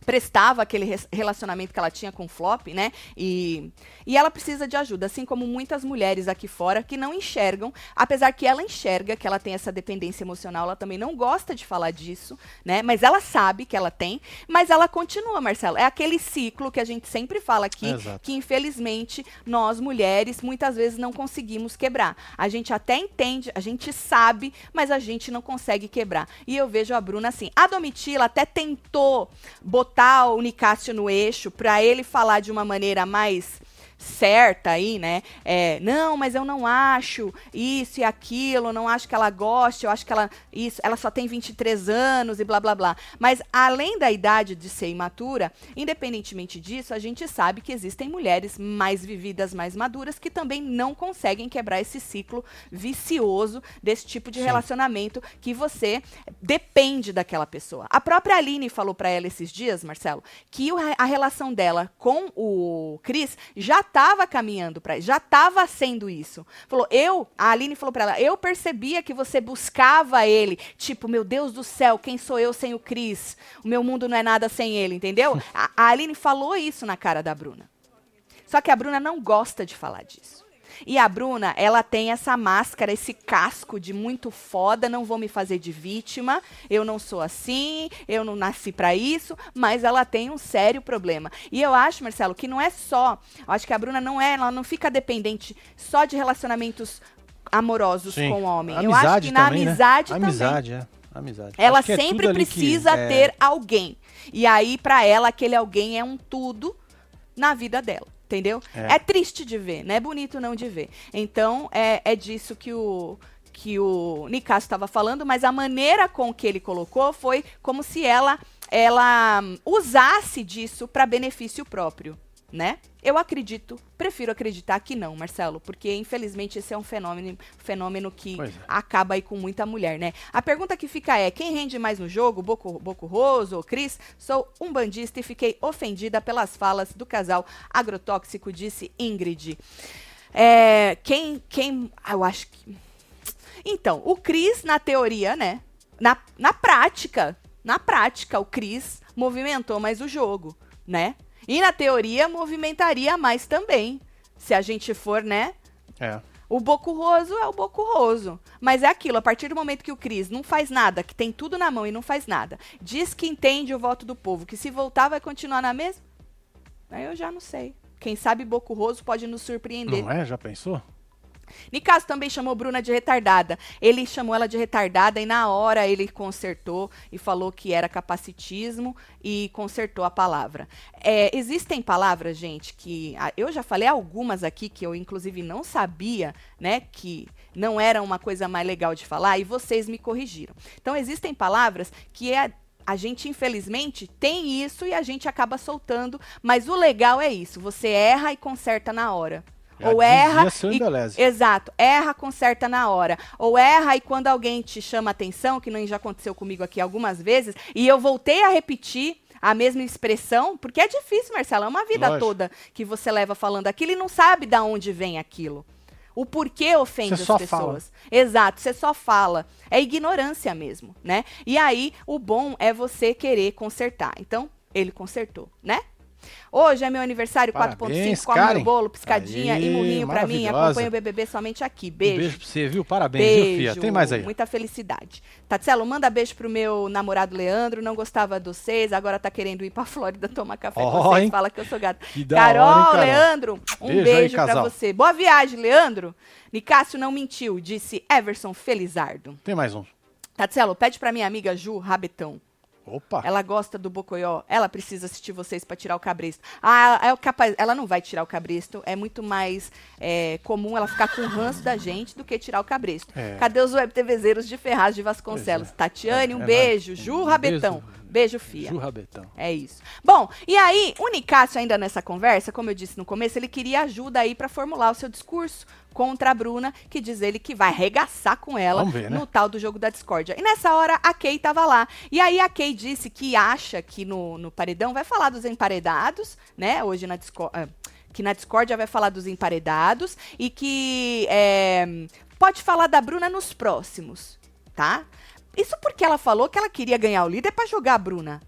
Speaker 2: prestava aquele relacionamento que ela tinha com o Flop, né? E, e ela precisa de ajuda, assim como muitas mulheres aqui fora que não enxergam, apesar que ela enxerga que ela tem essa dependência emocional, ela também não gosta de falar disso, né? Mas ela sabe que ela tem, mas ela continua, Marcelo. É aquele ciclo que a gente sempre fala aqui,
Speaker 1: Exato.
Speaker 2: que infelizmente nós mulheres muitas vezes não conseguimos quebrar. A gente até entende, a gente sabe, mas a gente não consegue quebrar. E eu vejo a Bruna assim. A Domitila até tentou botar o Nicásio no eixo para ele falar de uma maneira mais certa aí, né? É, não, mas eu não acho isso e aquilo, não acho que ela goste, eu acho que ela isso, ela só tem 23 anos e blá blá blá. Mas além da idade de ser imatura, independentemente disso, a gente sabe que existem mulheres mais vividas, mais maduras que também não conseguem quebrar esse ciclo vicioso desse tipo de
Speaker 1: Sim.
Speaker 2: relacionamento que você depende daquela pessoa. A própria Aline falou pra ela esses dias, Marcelo, que a relação dela com o Cris já estava caminhando para, já estava sendo isso. Falou, eu, a Aline falou pra ela, eu percebia que você buscava ele, tipo, meu Deus do céu, quem sou eu sem o Cris? O meu mundo não é nada sem ele, entendeu? A, a Aline falou isso na cara da Bruna. Só que a Bruna não gosta de falar disso. E a Bruna, ela tem essa máscara, esse casco de muito foda, não vou me fazer de vítima, eu não sou assim, eu não nasci pra isso, mas ela tem um sério problema. E eu acho, Marcelo, que não é só, eu acho que a Bruna não é, ela não fica dependente só de relacionamentos amorosos
Speaker 1: Sim.
Speaker 2: com o homem. eu
Speaker 1: Amizade
Speaker 2: acho que na
Speaker 1: também, né?
Speaker 2: amizade também.
Speaker 1: Amizade, é. Amizade.
Speaker 2: Ela
Speaker 1: é
Speaker 2: sempre
Speaker 1: tudo ali que-
Speaker 2: precisa
Speaker 1: é,
Speaker 2: ter alguém. E aí, pra ela, aquele alguém é um tudo na vida dela. Entendeu?
Speaker 1: É.
Speaker 2: É, triste de ver, não é bonito não de ver. Então, é, é disso que o que o Nicasso estava falando, mas a maneira com que ele colocou foi como se ela ela usasse disso para benefício próprio. Né? Eu acredito, prefiro acreditar que não, Marcelo, porque infelizmente esse é um fenômeno, fenômeno que
Speaker 1: é.
Speaker 2: acaba aí com muita mulher, né? A pergunta que fica é: quem rende mais no jogo, Boco, Boco Roso ou Cris? Sou um bandista e fiquei ofendida pelas falas do casal agrotóxico, disse Ingrid. É, quem, quem, ah, eu acho que. Então, o Cris, na teoria, né? Na, na prática, na prática, o Cris movimentou mais o jogo, né? E na teoria, movimentaria mais também. Se a gente for, né?
Speaker 1: É.
Speaker 2: O Boco Roso é o Boco Roso. Mas é aquilo, a partir do momento que o Cris não faz nada, que tem tudo na mão e não faz nada, diz que entende o voto do povo, que se voltar vai continuar na mesma, aí eu já não sei. Quem sabe Boco Roso pode nos surpreender.
Speaker 1: Não é? Já pensou?
Speaker 2: Nicasso também chamou Bruna de retardada. Ele chamou ela de retardada e na hora ele consertou e falou que era capacitismo e consertou a palavra. É, existem palavras, gente, que eu já falei algumas aqui que eu inclusive não sabia, né, que não era uma coisa mais legal de falar e vocês me corrigiram. Então existem palavras que é a gente, infelizmente, tem isso e a gente acaba soltando, mas o legal é isso: você erra e conserta na hora. Ou erra. e-. Exato, erra, conserta na hora. Ou erra e quando alguém te chama atenção, que nem já aconteceu comigo aqui algumas vezes, e eu voltei a repetir a mesma expressão, porque é difícil, Marcelo, é uma vida
Speaker 1: Lógico.
Speaker 2: toda que você leva falando aquilo e não sabe da onde vem aquilo. O porquê ofende as pessoas. Exato, você só fala. É ignorância mesmo, né? E aí, o bom é você querer consertar. Então, ele consertou, né? Hoje é meu aniversário,
Speaker 1: Parabéns,
Speaker 2: 4.5, come
Speaker 1: Karen.
Speaker 2: meu bolo, piscadinha
Speaker 1: Aí,
Speaker 2: e murrinho pra mim. Acompanho o BBB somente aqui.
Speaker 1: Um
Speaker 2: Beijo.
Speaker 1: beijo pra você, viu? Parabéns, viu, Fia? Tem mais aí.
Speaker 2: Muita felicidade. Tatselo, manda beijo pro meu namorado Leandro. Não gostava dos seis, agora tá querendo ir pra Flórida tomar café
Speaker 1: Ó,
Speaker 2: com vocês.
Speaker 1: hein?
Speaker 2: Fala que eu sou gata. Carol,
Speaker 1: hora, hein, Carol?
Speaker 2: Leandro, um
Speaker 1: Beijo
Speaker 2: beijo,
Speaker 1: aí,
Speaker 2: pra você. Boa viagem, Leandro. Nicásio não mentiu, disse Everson Felizardo.
Speaker 1: Tem mais um.
Speaker 2: Tatselo, pede pra minha amiga Ju Rabetão.
Speaker 1: Opa.
Speaker 2: Ela gosta do Bocoió. Ela precisa assistir vocês pra tirar o cabresto. Ah, é capaz. Ela não vai tirar o cabresto. É muito mais é, comum ela ficar com o ranço da gente do que tirar o cabresto.
Speaker 1: É.
Speaker 2: Cadê os web TVzeiros de Ferraz de Vasconcelos?
Speaker 1: É.
Speaker 2: Tatiane,
Speaker 1: É,
Speaker 2: um
Speaker 1: é
Speaker 2: beijo. Ju Rabetão.
Speaker 1: beijo.
Speaker 2: Beijo, fia.
Speaker 1: Ju Rabetão.
Speaker 2: É isso. Bom, e aí, o Nicásio ainda nessa conversa, como eu disse no começo, ele queria ajuda aí pra formular o seu discurso contra a Bruna, que diz ele que vai arregaçar com ela
Speaker 1: ver, né?
Speaker 2: no tal do jogo da discórdia. E nessa hora, a Kay tava lá. E aí a Kay disse que acha que no, no paredão vai falar dos emparedados, né? Hoje na discórdia. Que na discórdia vai falar dos emparedados e que é, pode falar da Bruna nos próximos, tá? Isso porque ela falou que ela queria ganhar o líder pra jogar a Bruna.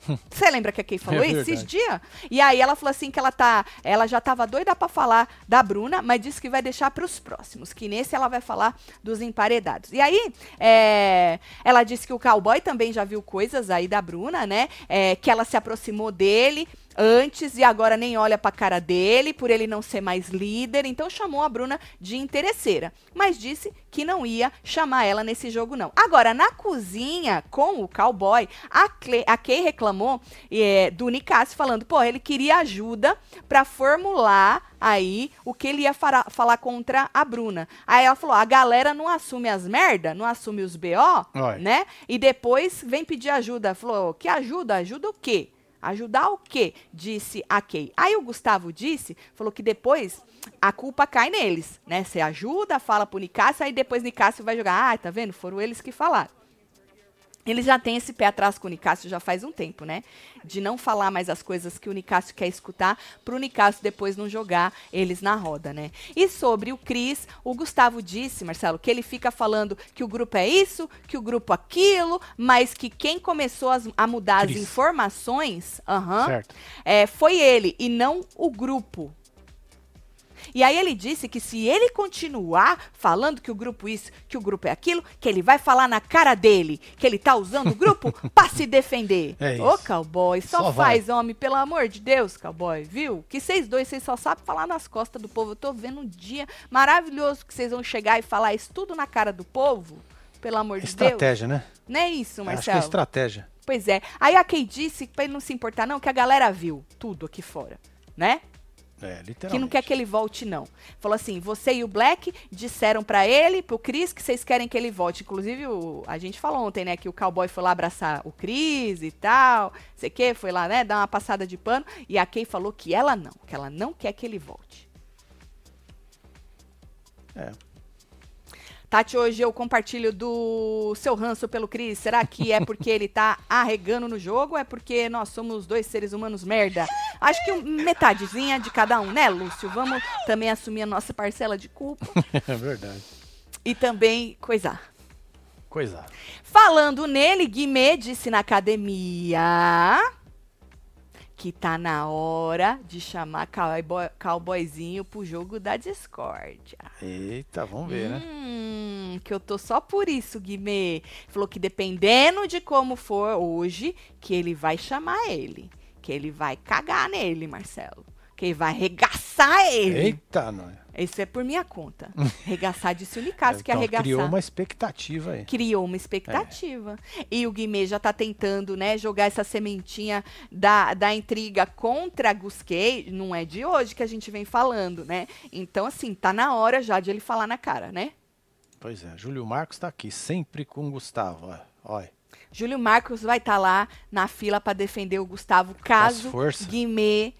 Speaker 2: Você lembra que a Kay falou
Speaker 1: É
Speaker 2: isso
Speaker 1: verdade.
Speaker 2: esses dias? E aí ela falou assim que ela tá, ela já tava doida pra falar da Bruna, mas disse que vai deixar pros próximos, que nesse ela vai falar dos emparedados. E aí, é, ela disse que o cowboy também já viu coisas aí da Bruna, né? É, que ela se aproximou dele antes e agora nem olha pra cara dele por ele não ser mais líder, então chamou a Bruna de interesseira, mas disse que não ia chamar ela nesse jogo não. Agora na cozinha com o cowboy, a, Cle a Kay reclamou é, do Nicásio falando, pô, ele queria ajuda pra formular aí o que ele ia falar contra a Bruna. Aí ela falou, a galera não assume as merda, não assume os BO,
Speaker 1: Oi.
Speaker 2: né? E depois vem pedir ajuda. Falou, que ajuda? Ajuda o quê? Ajudar o quê? Disse a Kay. Aí o Gustavo disse, falou que depois a culpa cai neles, né? Você ajuda, fala pro Nicásio, aí depois Nicásio vai jogar. Ah, tá vendo? Foram eles que falaram. Ele já tem esse pé atrás com o Nicásio já faz um tempo, né? De não falar mais as coisas que o Nicásio quer escutar, pro Nicásio depois não jogar eles na roda, né? E sobre o Cris, o Gustavo disse, Marcelo, que ele fica falando que o grupo é isso, que o grupo aquilo, mas que quem começou as- a mudar
Speaker 1: Cris.
Speaker 2: as informações aham,
Speaker 1: Certo.
Speaker 2: é, foi ele e não o grupo. E aí ele disse que se ele continuar falando que o grupo isso, que o grupo é aquilo, que ele vai falar na cara dele, que ele tá usando o grupo pra se defender.
Speaker 1: É
Speaker 2: Ô,
Speaker 1: isso.
Speaker 2: cowboy, só,
Speaker 1: Só vai.
Speaker 2: faz, homem, pelo amor de Deus, cowboy, viu? Que vocês dois, vocês só sabem falar nas costas do povo. Eu tô vendo um dia maravilhoso que vocês vão chegar e falar isso tudo na cara do povo. Pelo amor de Deus.
Speaker 1: Estratégia, né?
Speaker 2: Não é isso,
Speaker 1: Acho que é
Speaker 2: Marcelo?
Speaker 1: estratégia.
Speaker 2: Pois é. Aí a Kay disse, pra ele não se importar não, que a galera viu tudo aqui fora, né?
Speaker 1: É,
Speaker 2: que não quer que ele volte, não. Falou assim: você e o Black disseram pra ele, pro Chris, que vocês querem que ele volte. Inclusive, o- a gente falou ontem, né, que o cowboy foi lá abraçar o Chris e tal. Sei que, foi lá, né, dar uma passada de pano. E a Kay falou que ela não, que ela não quer que ele volte.
Speaker 1: É.
Speaker 2: Tati, hoje eu compartilho do seu ranço pelo Cris. Será que é porque ele tá arregando no jogo ou é porque nós somos dois seres humanos merda? Acho que metadezinha de cada um, né, Lúcio? Vamos também assumir a nossa parcela de culpa
Speaker 1: É verdade.
Speaker 2: e também coisar.
Speaker 1: Coisa.
Speaker 2: Falando nele, Guimê disse na academia que tá na hora de chamar cowboy, cowboyzinho pro jogo da discórdia.
Speaker 1: Eita, vamos ver, né?
Speaker 2: Hum, que eu tô só por isso, Guimê. Falou que dependendo de como for hoje, que ele vai chamar ele. Que ele vai cagar nele, Marcelo. Que vai arregaçar ele.
Speaker 1: Eita, não.
Speaker 2: Isso é por minha conta. Arregaçar de Silicasso, que é
Speaker 1: Então,
Speaker 2: arregaçar.
Speaker 1: criou uma expectativa aí.
Speaker 2: Criou uma expectativa. E o Guimê já tá tentando, né, jogar essa sementinha da, da intriga contra a Gusquet. Não é de hoje que a gente vem falando, né? Então, assim, tá na hora já de ele falar na cara, né?
Speaker 1: Pois é, Júlio Marcos tá aqui, sempre com o Gustavo. Olha.
Speaker 2: Júlio Marcos vai estar lá na fila para defender o Gustavo caso. Guimê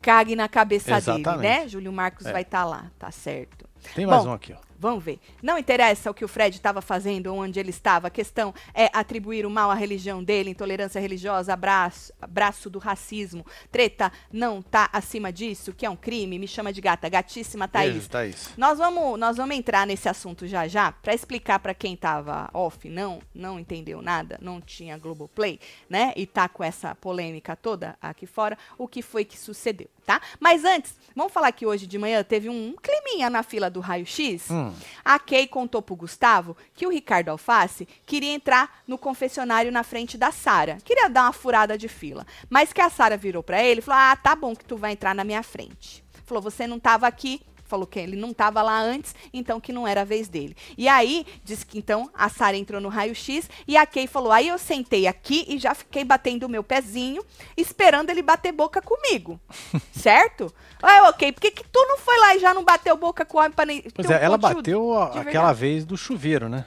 Speaker 2: cague na cabeça dele,
Speaker 1: Exatamente.
Speaker 2: né? Júlio Marcos
Speaker 1: É.
Speaker 2: vai estar lá, tá certo.
Speaker 1: Tem mais
Speaker 2: Bom,
Speaker 1: um aqui, ó.
Speaker 2: Vamos ver. Não interessa o que o Fred estava fazendo onde ele estava. A questão é atribuir o mal à religião dele, intolerância religiosa, abraço, abraço do racismo. Treta não tá acima disso, que é um crime. Me chama de gata. Gatíssima, Thaís.
Speaker 1: Beijo, Thaís.
Speaker 2: Nós vamos, nós vamos entrar nesse assunto já já para explicar para quem tava off, não, não entendeu nada, não tinha Globoplay, né? E tá com essa polêmica toda aqui fora, o que foi que sucedeu, tá? Mas antes, vamos falar que hoje de manhã teve um climinha na fila do raio-x.
Speaker 1: Hum,
Speaker 2: A Kay contou pro Gustavo que o Ricardo Alface queria entrar no confessionário na frente da Sara. Queria dar uma furada de fila. Mas que a Sara virou pra ele e falou: Ah, tá bom que tu vai entrar na minha frente. Falou: Você não tava aqui. Falou que ele não tava lá antes, então que não era a vez dele. E aí, disse que então a Sara entrou no raio-x e a Kay falou: Aí eu sentei aqui e já fiquei batendo o meu pezinho, esperando ele bater boca comigo. certo? Aí, ok, por que, que tu não foi lá e já não bateu boca com o homem pra nem.
Speaker 1: Pois é, ela bateu aquela vez do chuveiro, né?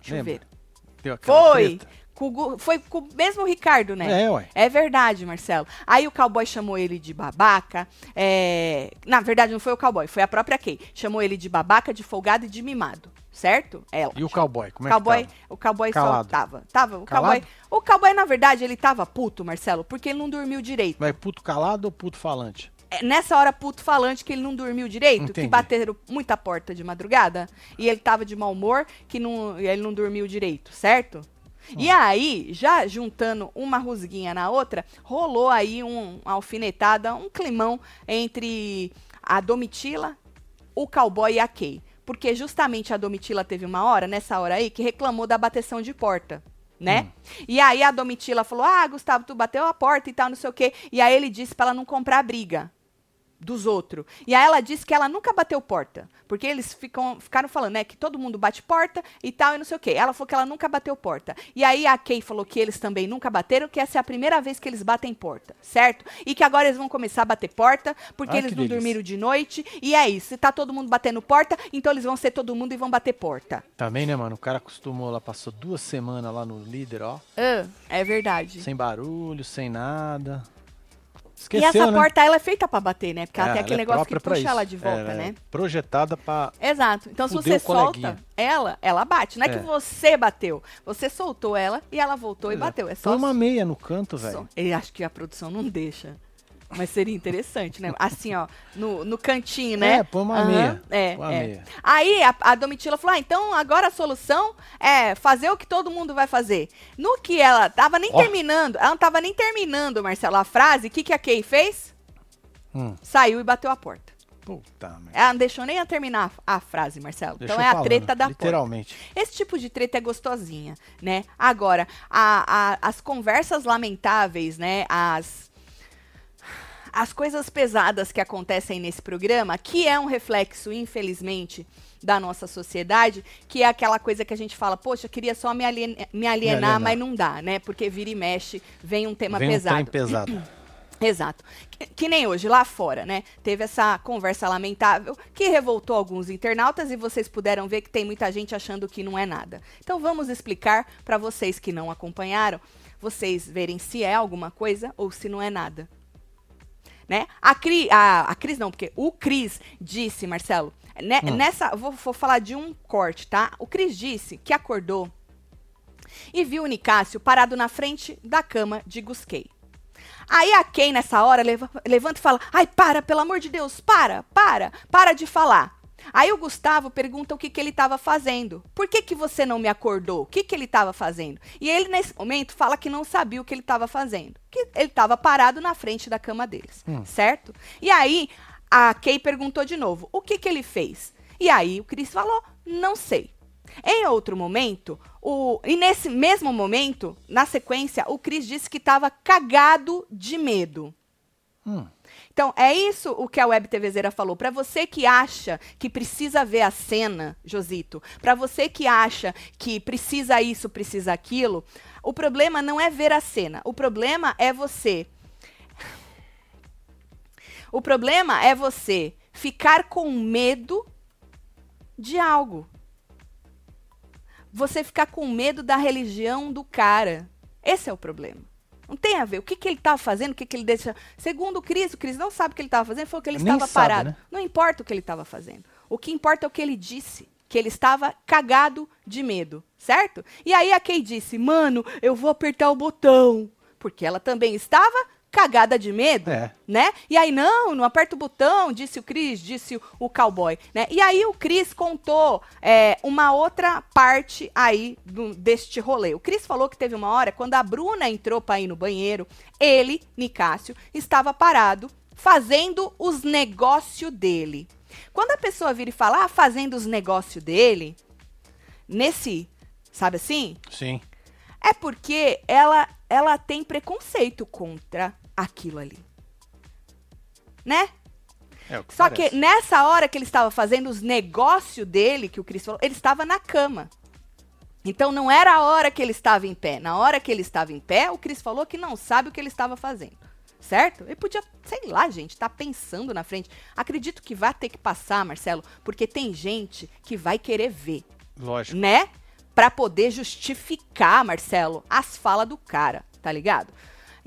Speaker 2: Chuveiro.
Speaker 1: Lembra? Deu aquela
Speaker 2: Foi.
Speaker 1: treta.
Speaker 2: Com foi com o mesmo Ricardo, né?
Speaker 1: É, ué.
Speaker 2: É verdade, Marcelo. Aí o cowboy chamou ele de babaca. é, Na verdade, não foi o cowboy, foi a própria Kay. Chamou ele de babaca, de folgado e de mimado. Certo? Ela.
Speaker 1: E o cowboy, como é
Speaker 2: cowboy,
Speaker 1: que tava?
Speaker 2: o cowboy só
Speaker 1: Calado.
Speaker 2: tava. Tava. O
Speaker 1: Calado?
Speaker 2: cowboy, o cowboy, na verdade, ele tava puto, Marcelo, porque ele não dormiu direito.
Speaker 1: Mas puto calado ou puto falante?
Speaker 2: É nessa hora puto falante que ele não dormiu direito, que
Speaker 1: Entendi.
Speaker 2: bateram muita porta de madrugada e ele tava de mau humor, que não, ele não dormiu direito, certo? E aí, já juntando uma rusguinha na outra, rolou aí um, uma alfinetada, um climão entre a Domitila, o cowboy e a Kay. Porque justamente a Domitila teve uma hora, nessa hora aí, que reclamou da bateção de porta. Né? E aí a Domitila falou: Ah, Gustavo, tu bateu a porta e tal, não sei o quê. E aí ele disse pra ela não comprar briga dos outros. E aí ela disse que ela nunca bateu porta. Porque eles ficam, ficaram falando, né, que todo mundo bate porta e tal, e não sei o quê. Ela falou que ela nunca bateu porta. E aí a Kay falou que eles também nunca bateram, que essa é a primeira vez que eles batem porta, certo? E que agora eles vão começar a bater porta, porque
Speaker 1: Ah,
Speaker 2: eles não
Speaker 1: delícia.
Speaker 2: dormiram de noite. E é isso. Se tá todo mundo batendo porta, então eles vão ser todo mundo e vão bater porta.
Speaker 1: Também, né, mano? O cara acostumou lá, passou duas semanas lá no líder, ó.
Speaker 2: Ah, é verdade.
Speaker 1: Sem barulho, sem nada.
Speaker 2: E
Speaker 1: Esqueceu,
Speaker 2: essa
Speaker 1: né?
Speaker 2: porta, ela é feita pra bater, né? Porque ela
Speaker 1: É,
Speaker 2: tem
Speaker 1: ela
Speaker 2: aquele
Speaker 1: é
Speaker 2: negócio que puxa
Speaker 1: isso.
Speaker 2: ela de volta,
Speaker 1: Ela é
Speaker 2: né?
Speaker 1: projetada pra...
Speaker 2: Exato. Então, se você solta ela, ela bate. Não é,
Speaker 1: É.
Speaker 2: que você bateu. Você soltou ela e ela voltou e bateu. É só.
Speaker 1: Põe uma meia no canto,
Speaker 2: só.
Speaker 1: velho.
Speaker 2: Eu acho que a produção não deixa. Mas seria interessante, né? Assim, ó, no, no cantinho, né?
Speaker 1: É, põe uma
Speaker 2: Aham,
Speaker 1: meia.
Speaker 2: É,
Speaker 1: uma
Speaker 2: é.
Speaker 1: meia.
Speaker 2: Aí a, a Domitila falou: ah, então agora a solução é fazer o que todo mundo vai fazer. No que ela tava nem
Speaker 1: Ó.
Speaker 2: terminando, ela não tava nem terminando, Marcelo, a frase, o que, que a Kay fez?
Speaker 1: Hum.
Speaker 2: Saiu e bateu a porta.
Speaker 1: Puta, merda.
Speaker 2: Ela não deixou nem a terminar a, a frase, Marcelo.
Speaker 1: Deixou
Speaker 2: então é a
Speaker 1: falando,
Speaker 2: treta da porta.
Speaker 1: Literalmente.
Speaker 2: Esse tipo de treta é gostosinha, né? Agora, a- a- as conversas lamentáveis, né? As, as coisas pesadas que acontecem nesse programa, que é um reflexo, infelizmente, da nossa sociedade, que é aquela coisa que a gente fala, poxa, queria só me, alien- me alienar,
Speaker 1: alienar.
Speaker 2: mas não dá, né? Porque vira e mexe, vem um tema
Speaker 1: Vem
Speaker 2: pesado.
Speaker 1: um pesado.
Speaker 2: Exato. Que, que, nem hoje, lá fora, né? Teve essa conversa lamentável que revoltou alguns internautas e vocês puderam ver que tem muita gente achando que não é nada. Então vamos explicar para vocês que não acompanharam, vocês verem se é alguma coisa ou se não é nada. Né? A, Cri, a, a Cris não, porque o Cris disse, Marcelo, né, hum. nessa, vou, vou falar de um corte, tá? O Cris disse que acordou e viu o Nicásio parado na frente da cama de Gusquei. Aí a Kay, nessa hora, levanta e fala: Ai, para, pelo amor de Deus, para, para, para de falar. Aí o Gustavo pergunta o que, que ele estava fazendo. Por que, que você não me acordou? O que, que ele estava fazendo? E ele, nesse momento, fala que não sabia o que ele estava fazendo. Que ele estava parado na frente da cama deles, hum. certo? E aí a Kay perguntou de novo: o que, que ele fez? E aí o Chris falou: não sei. Em outro momento, o, e nesse mesmo momento, na sequência, o Chris disse que estava cagado de medo. Hum. Então, é isso o que a Web TVzeira falou. Para você que acha que precisa ver a cena, Josito, para você que acha que precisa isso, precisa aquilo, o problema não é ver a cena. O problema é você. O problema é você ficar com medo de algo você ficar com medo da religião do cara. Esse é o problema. Não tem a ver. O que, que ele estava fazendo, o que, que ele deixa. Segundo o Cris, o Cris não sabe o que ele estava fazendo, foi o que ele estava parado. Né? Não importa o que ele estava fazendo. O que importa é o que ele disse. Que ele estava cagado de medo, certo? E aí a Kay disse: Mano, eu vou apertar o botão. Porque ela também estava cagada de medo, é. né? E aí, não, não aperta o botão, disse o Cris, disse o, o, cowboy, né? E aí o Cris contou é, uma outra parte aí do, deste rolê. O Cris falou que teve uma hora, quando a Bruna entrou para ir no banheiro, ele, Nicásio, estava parado fazendo os negócios dele. Quando a pessoa vira e fala, ah, fazendo os negócios dele, nesse, sabe assim?
Speaker 1: Sim.
Speaker 2: É porque ela ela tem preconceito contra aquilo ali. Né?
Speaker 1: É, que
Speaker 2: Só
Speaker 1: parece.
Speaker 2: que nessa hora que ele estava fazendo os negócios dele, que o Cris falou, ele estava na cama. Então não era a hora que ele estava em pé. Na hora que ele estava em pé, o Cris falou que não sabe o que ele estava fazendo. Certo? Ele podia, sei lá, gente, tá pensando na frente. Acredito que vai ter que passar, Marcelo, porque tem gente que vai querer ver.
Speaker 1: Lógico.
Speaker 2: Né? para poder justificar, Marcelo, as falas do cara, tá ligado?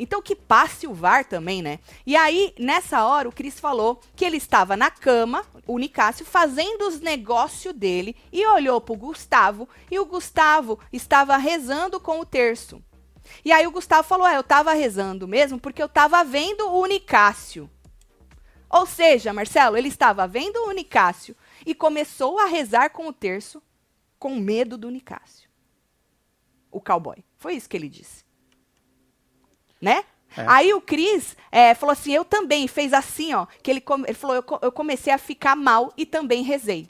Speaker 2: Então que passe o VAR também, né? E aí, nessa hora, o Cris falou que ele estava na cama, o Nicásio, fazendo os negócios dele e olhou pro Gustavo e o Gustavo estava rezando com o terço. E aí o Gustavo falou: é, eu estava rezando mesmo porque eu estava vendo o Nicásio. Ou seja, Marcelo, ele estava vendo o Nicásio e começou a rezar com o terço com medo do Nicásio. O cowboy. Foi isso que ele disse. Né? É. Aí o Cris é, falou assim: eu também. Fez assim, ó. Que ele, ele falou: eu, eu comecei a ficar mal e também rezei.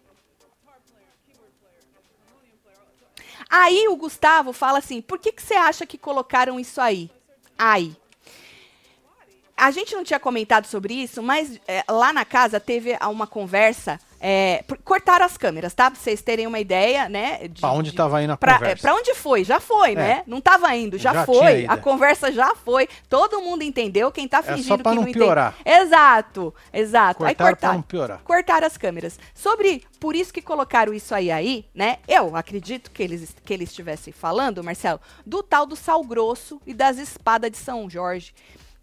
Speaker 2: Aí o Gustavo fala assim: por que, que você acha que colocaram isso aí? Aí. A gente não tinha comentado sobre isso, mas é, lá na casa teve uma conversa é, cortaram as câmeras, tá? Pra vocês terem uma ideia, né?
Speaker 1: De, pra onde estava indo a
Speaker 2: pra,
Speaker 1: conversa?
Speaker 2: É, pra onde foi? Já foi, é. né? Não tava indo, já, já foi. A conversa já foi. Todo mundo entendeu. Quem tá fingindo é só pra
Speaker 1: que
Speaker 2: não,
Speaker 1: não piorar.
Speaker 2: Entende. Exato, exato.
Speaker 1: Cortaram aí cortaram. Pra não piorar.
Speaker 2: Cortaram as câmeras. Sobre, por isso que colocaram isso aí aí, né? Eu acredito que eles, que eles estivessem falando, Marcelo, do tal do sal grosso e das espadas de São Jorge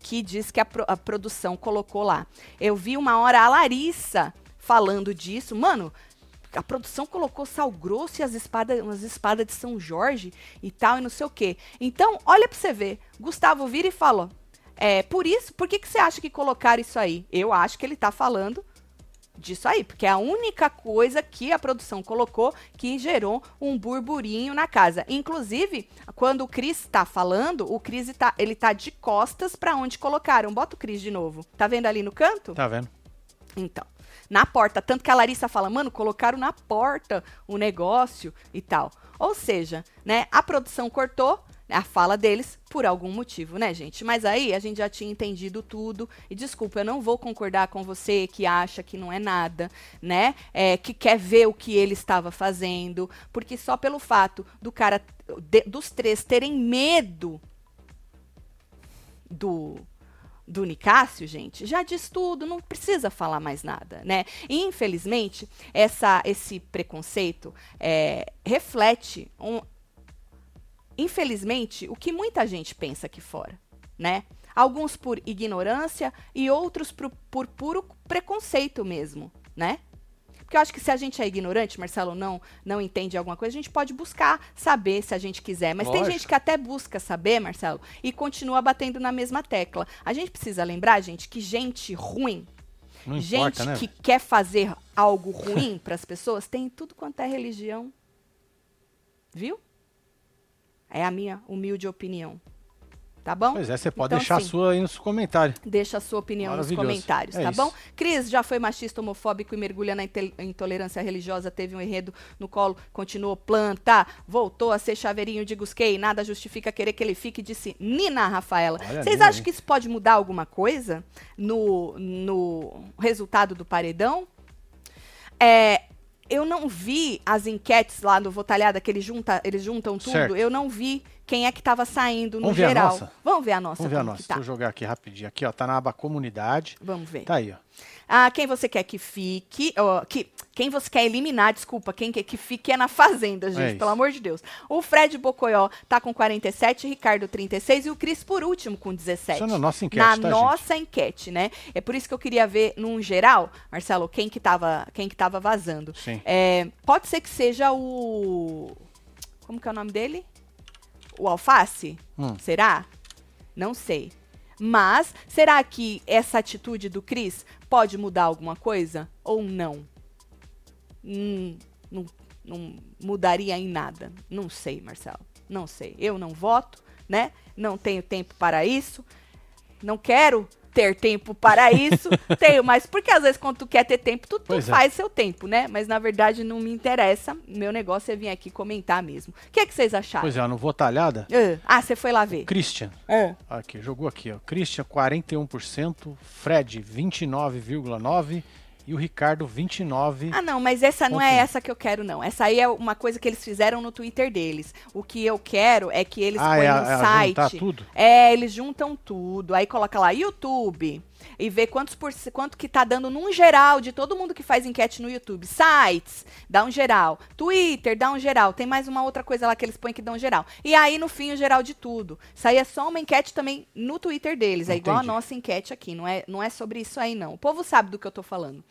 Speaker 2: que diz que a, pro, a, produção colocou lá. Eu vi uma hora a Larissa falando disso. Mano, a produção colocou sal grosso e as espadas, umas espadas de São Jorge e tal, e não sei o quê. Então, olha pra você ver. Gustavo vira e fala: é, por isso, por que, que você acha que colocaram isso aí? Eu acho que ele tá falando disso aí, porque é a única coisa que a produção colocou que gerou um burburinho na casa. Inclusive, quando o Cris tá falando, o Cris tá, ele tá de costas para onde colocaram. Bota o Cris de novo. Tá vendo ali no canto?
Speaker 1: Tá vendo.
Speaker 2: Então na porta. Tanto que a Larissa fala, mano, colocaram na porta o negócio e tal. Ou seja, né, a produção cortou a fala deles por algum motivo, né, gente? Mas aí a gente já tinha entendido tudo. E desculpa, eu não vou concordar com você que acha que não é nada, né? É, que quer ver o que ele estava fazendo. Porque só pelo fato do cara, de, dos três terem medo do do Nicásio, gente, já diz tudo, não precisa falar mais nada, né? E, infelizmente, essa, esse preconceito é, reflete, um, infelizmente, o que muita gente pensa aqui fora, né? Alguns por ignorância e outros por, por puro preconceito mesmo, né? Porque eu acho que se a gente é ignorante, Marcelo, não, não entende alguma coisa, a gente pode buscar saber se a gente quiser. Mas
Speaker 1: Lógico.
Speaker 2: tem gente que até busca saber, Marcelo, e continua batendo na mesma tecla. A gente precisa lembrar, gente, que gente ruim,
Speaker 1: Não
Speaker 2: gente
Speaker 1: importa, né?
Speaker 2: que quer fazer algo ruim para as pessoas, tem tudo quanto é religião. Viu? É a minha humilde opinião. Tá bom?
Speaker 1: Pois é, você pode
Speaker 2: Então,
Speaker 1: deixar a
Speaker 2: assim,
Speaker 1: sua aí nos comentários.
Speaker 2: Deixa a sua opinião nos comentários,
Speaker 1: É
Speaker 2: tá
Speaker 1: isso.
Speaker 2: bom? Cris já foi machista, homofóbico e mergulha na intolerância religiosa, teve um enredo no colo, continuou planta, voltou a ser chaveirinho de Gusquei, nada justifica querer que ele fique, disse Nina Rafaela. Vocês acham que isso pode mudar alguma coisa no, no resultado do paredão? É, eu não vi as enquetes lá do Votalhada, que eles, junta, eles juntam tudo,
Speaker 1: Certo.
Speaker 2: eu não vi quem é que estava saindo no
Speaker 1: Vamos ver a
Speaker 2: geral.
Speaker 1: nossa?
Speaker 2: Vamos ver a nossa.
Speaker 1: Vamos ver a nossa.
Speaker 2: tá.
Speaker 1: Deixa eu jogar aqui rapidinho. Aqui, ó, tá na aba comunidade.
Speaker 2: Vamos ver.
Speaker 1: Tá aí, ó.
Speaker 2: Ah, quem você quer que fique, ó, que, quem você quer eliminar, desculpa, quem quer que fique é na Fazenda, gente,
Speaker 1: É
Speaker 2: pelo amor de Deus. O Fred Bocoió tá com 47, Ricardo 36 e o Cris por último com 17.
Speaker 1: Isso é na nossa enquete,
Speaker 2: Na
Speaker 1: tá, gente?
Speaker 2: nossa enquete, né? É por isso que eu queria ver, num geral, Marcelo, quem que tava, quem que tava vazando.
Speaker 1: Sim.
Speaker 2: É, pode ser que seja o... Como que é o nome dele? O Alface?
Speaker 1: Hum.
Speaker 2: Será? Não sei. Mas, será que essa atitude do Cris pode mudar alguma coisa? Ou não? Hum, não, não mudaria em nada. Não sei, Marcelo. Não sei. Eu não voto, né? Não tenho tempo para isso. Não quero ter tempo para isso. Tenho, mas porque às vezes quando tu quer ter tempo, tu, tu
Speaker 1: é.
Speaker 2: faz seu tempo, né? Mas na verdade não me interessa. Meu negócio é vir aqui comentar mesmo. O que, é que vocês acharam?
Speaker 1: Pois é, eu não vou talhada.
Speaker 2: Ah, você foi lá ver.
Speaker 1: Christian.
Speaker 2: Ah.
Speaker 1: Aqui, jogou aqui, ó. Christian, 41%. Fred, 29,9%. E o Ricardo, 29%.
Speaker 2: Ah, não, mas essa não é essa que eu quero, não. Essa aí é uma coisa que eles fizeram no Twitter deles. O que eu quero é que eles
Speaker 1: ah,
Speaker 2: põem
Speaker 1: é,
Speaker 2: no
Speaker 1: é
Speaker 2: site.
Speaker 1: tudo?
Speaker 2: É, eles juntam tudo. Aí coloca lá YouTube e vê quantos por, quanto que tá dando num geral de todo mundo que faz enquete no YouTube. Sites, dá um geral. Twitter, dá um geral. Tem mais uma outra coisa lá que eles põem que dá um geral. E aí, no fim, o geral de tudo. Isso aí é só uma enquete também no Twitter deles. É igual a
Speaker 1: Entendi.
Speaker 2: nossa enquete aqui. Não é, não é sobre isso aí, não. O povo sabe do que eu tô falando.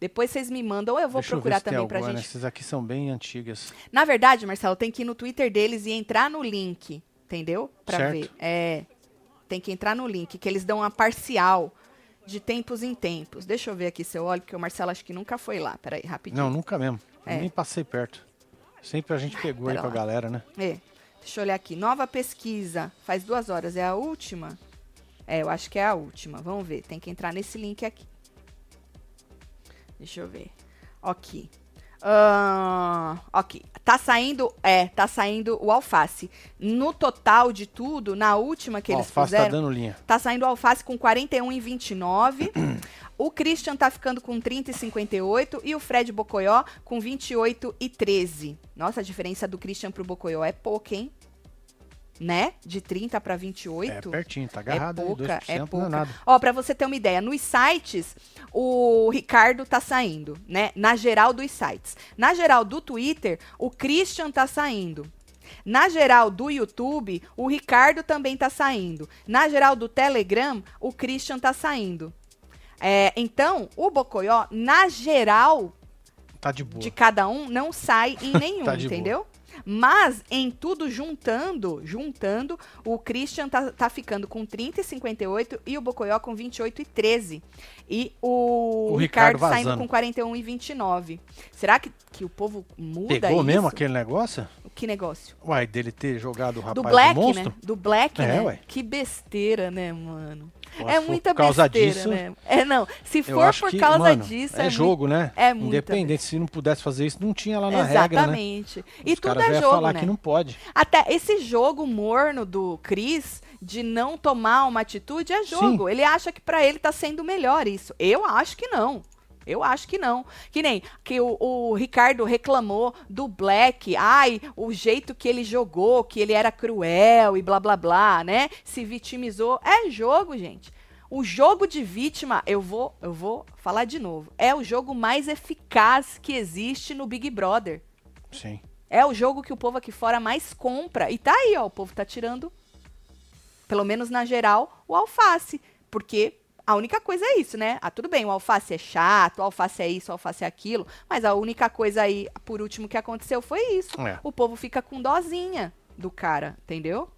Speaker 2: Depois vocês me mandam, ou eu vou
Speaker 1: Deixa eu
Speaker 2: procurar
Speaker 1: tem
Speaker 2: também pra
Speaker 1: alguma, né?
Speaker 2: gente.
Speaker 1: Essas aqui são bem antigas.
Speaker 2: Na verdade, Marcelo, tem que ir no Twitter deles e entrar no link, entendeu? Pra
Speaker 1: Certo.
Speaker 2: ver. É. Tem que entrar no link, que eles dão uma parcial de tempos em tempos. Deixa eu ver aqui se eu olho, porque o Marcelo acho que nunca foi lá. Peraí, rapidinho.
Speaker 1: Não, nunca mesmo.
Speaker 2: É.
Speaker 1: Nem passei perto. Sempre a gente pegou aí
Speaker 2: Pera
Speaker 1: com a
Speaker 2: lá.
Speaker 1: galera, né?
Speaker 2: É. Deixa eu olhar aqui. Nova pesquisa. Faz duas horas. É a última? É, eu acho que é a última. Vamos ver. Tem que entrar nesse link aqui. Deixa eu ver. Ok. Ah, ok. Tá saindo, é, tá saindo o alface. No total de tudo, na última que
Speaker 1: Ó,
Speaker 2: eles
Speaker 1: alface tá
Speaker 2: fizeram,
Speaker 1: dando linha.
Speaker 2: Tá saindo o Alface com 41 e 29. o Christian tá ficando com 30 e 58. E o Fred Bocoió com 28 e 13. Nossa, a diferença do Christian pro Bocoió é pouca, hein? Né? De 30 para 28.
Speaker 1: É pertinho, tá agarrado
Speaker 2: é
Speaker 1: aí,
Speaker 2: pouca,
Speaker 1: 2%,
Speaker 2: é
Speaker 1: não
Speaker 2: pouca.
Speaker 1: é nada.
Speaker 2: Ó, pra você ter uma ideia, nos sites, o Ricardo tá saindo, né? Na geral dos sites. Na geral do Twitter, o Christian tá saindo. Na geral do YouTube, o Ricardo também tá saindo. Na geral do Telegram, o Christian tá saindo. É, então, o Bocoió, na geral
Speaker 1: Tá de boa.
Speaker 2: de cada um, não sai em nenhum,
Speaker 1: Tá de boa.
Speaker 2: Mas em tudo juntando, juntando, o Christian tá, tá ficando com 30 e 58 e o Bocoió com 28 e 13. E o,
Speaker 1: O
Speaker 2: Ricardo,
Speaker 1: Ricardo
Speaker 2: saindo com 41 e 29. Será que, que o povo muda
Speaker 1: Pegou
Speaker 2: isso?
Speaker 1: mesmo aquele negócio?
Speaker 2: Que negócio?
Speaker 1: Uai, dele ter jogado o rapaz
Speaker 2: Do
Speaker 1: do,
Speaker 2: Black,
Speaker 1: monstro?
Speaker 2: né? Do Black,
Speaker 1: É,
Speaker 2: né?
Speaker 1: ué.
Speaker 2: Que besteira, né, mano? É muita
Speaker 1: por causa
Speaker 2: besteira,
Speaker 1: disso,
Speaker 2: né? É, não. Se for por
Speaker 1: que,
Speaker 2: causa
Speaker 1: mano,
Speaker 2: disso,
Speaker 1: é,
Speaker 2: muito-
Speaker 1: jogo, né?
Speaker 2: é muita
Speaker 1: Independente, se não pudesse fazer isso, não tinha lá na regra, né?
Speaker 2: Exatamente. E
Speaker 1: Os
Speaker 2: tudo é jogo,
Speaker 1: falar
Speaker 2: né?
Speaker 1: que não pode.
Speaker 2: Até esse jogo morno do Chris de não tomar uma atitude é jogo. Ele acha que pra ele tá sendo melhor isso. Eu acho que não. Eu acho que não. Que nem que o, o Ricardo reclamou do Black. Ai, o jeito que ele jogou, que ele era cruel e blá blá blá, né? Se vitimizou. É jogo, gente. O jogo de vítima, eu vou, eu vou falar de novo. É o jogo mais eficaz que existe no Big Brother.
Speaker 1: Sim.
Speaker 2: É o jogo que o povo aqui fora mais compra. E tá aí, ó, o povo tá tirando, pelo menos na geral, o alface. Porque a única coisa é isso, né? Ah, tudo bem, o alface é chato, o alface é isso, o alface é aquilo. Mas a única coisa aí, por último, que aconteceu foi isso.
Speaker 1: É.
Speaker 2: O povo fica com dozinha do cara, entendeu?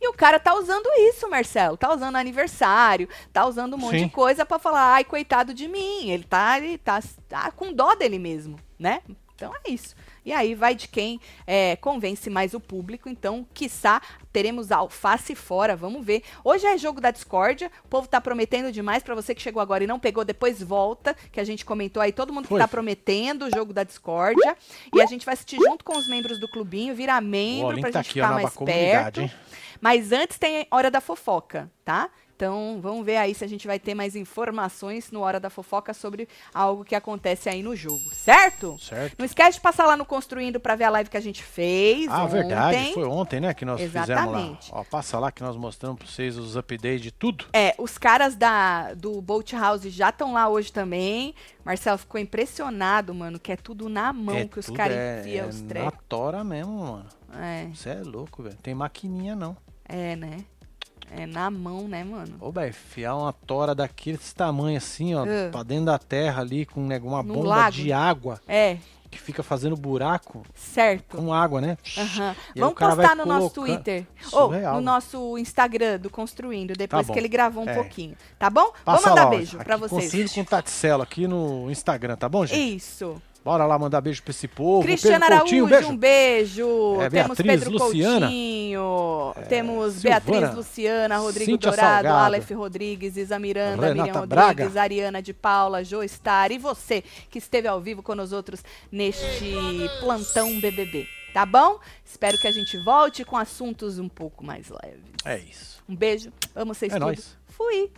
Speaker 2: E o cara tá usando isso, Marcelo. Tá usando aniversário, tá usando um monte
Speaker 1: Sim.
Speaker 2: de coisa pra falar, ai, coitado de mim. Ele tá, ele tá, tá com dó dele mesmo, né? Então é isso. E aí vai de quem é, convence mais o público. Então, quiçá, teremos alface fora. Vamos ver. Hoje é jogo da discórdia. O povo tá prometendo demais pra você que chegou agora e não pegou, depois volta. Que a gente comentou aí, todo mundo que
Speaker 1: Foi.
Speaker 2: tá prometendo o jogo da discórdia. E a gente vai assistir junto com os membros do clubinho, virar membro
Speaker 1: link
Speaker 2: pra
Speaker 1: tá
Speaker 2: gente
Speaker 1: aqui,
Speaker 2: ficar mais perto.
Speaker 1: hein?
Speaker 2: Mas antes tem Hora da Fofoca, tá? Então, vamos ver aí se a gente vai ter mais informações no Hora da Fofoca sobre algo que acontece aí no jogo, certo?
Speaker 1: Certo.
Speaker 2: Não esquece de passar lá no Construindo pra ver a live que a gente fez
Speaker 1: Ah,
Speaker 2: ontem.
Speaker 1: verdade. Foi ontem, né, que nós fizemos
Speaker 2: Exatamente.
Speaker 1: lá. Ó, passa lá que nós mostramos pra vocês os updates de tudo.
Speaker 2: É, os caras da, do Boat House já estão lá hoje também. Marcelo ficou impressionado, mano, que é tudo na mão
Speaker 1: é
Speaker 2: que os caras
Speaker 1: é,
Speaker 2: enfiam
Speaker 1: é
Speaker 2: os
Speaker 1: na
Speaker 2: trecos.
Speaker 1: tora mesmo, mano.
Speaker 2: É,
Speaker 1: Você é louco, velho. Tem maquininha, não.
Speaker 2: é, né? É na mão, né, mano?
Speaker 1: Ô, velho, enfiar uma tora daquele tamanho assim, ó,
Speaker 2: Ah.
Speaker 1: pra dentro da terra ali, com né, uma
Speaker 2: No
Speaker 1: bomba
Speaker 2: lago.
Speaker 1: de água
Speaker 2: É,
Speaker 1: que fica fazendo buraco
Speaker 2: certo.
Speaker 1: com água, né? Aí
Speaker 2: Vamos postar no nosso
Speaker 1: colocando-
Speaker 2: Twitter. Ou no nosso Instagram do Construindo, depois
Speaker 1: bom.
Speaker 2: que ele gravou um
Speaker 1: É.
Speaker 2: pouquinho. Tá bom?
Speaker 1: Passa
Speaker 2: Vamos mandar beijo
Speaker 1: aqui,
Speaker 2: pra vocês.
Speaker 1: Construindo com Taticelo aqui no Instagram, tá bom, gente?
Speaker 2: Isso.
Speaker 1: Bora lá mandar beijo pra esse povo.
Speaker 2: Cristiano
Speaker 1: Pedro
Speaker 2: Araújo,
Speaker 1: Coutinho, beijo.
Speaker 2: um beijo.
Speaker 1: É,
Speaker 2: Temos
Speaker 1: Beatriz,
Speaker 2: Pedro
Speaker 1: Luciana.
Speaker 2: Coutinho. Temos
Speaker 1: Silvana.
Speaker 2: Beatriz Luciana, Rodrigo
Speaker 1: Cíntia
Speaker 2: Dourado,
Speaker 1: Salgado.
Speaker 2: Aleph Rodrigues, Isa Miranda,
Speaker 1: Renata
Speaker 2: Miriam
Speaker 1: Braga.
Speaker 2: Rodrigues, Ariana de Paula, Jo Star e você que esteve ao vivo com nós outros neste plantão BBB. Tá bom? Espero que a gente volte com assuntos um pouco mais leves.
Speaker 1: É isso.
Speaker 2: Um beijo, amo vocês
Speaker 1: É nóis.
Speaker 2: Fui.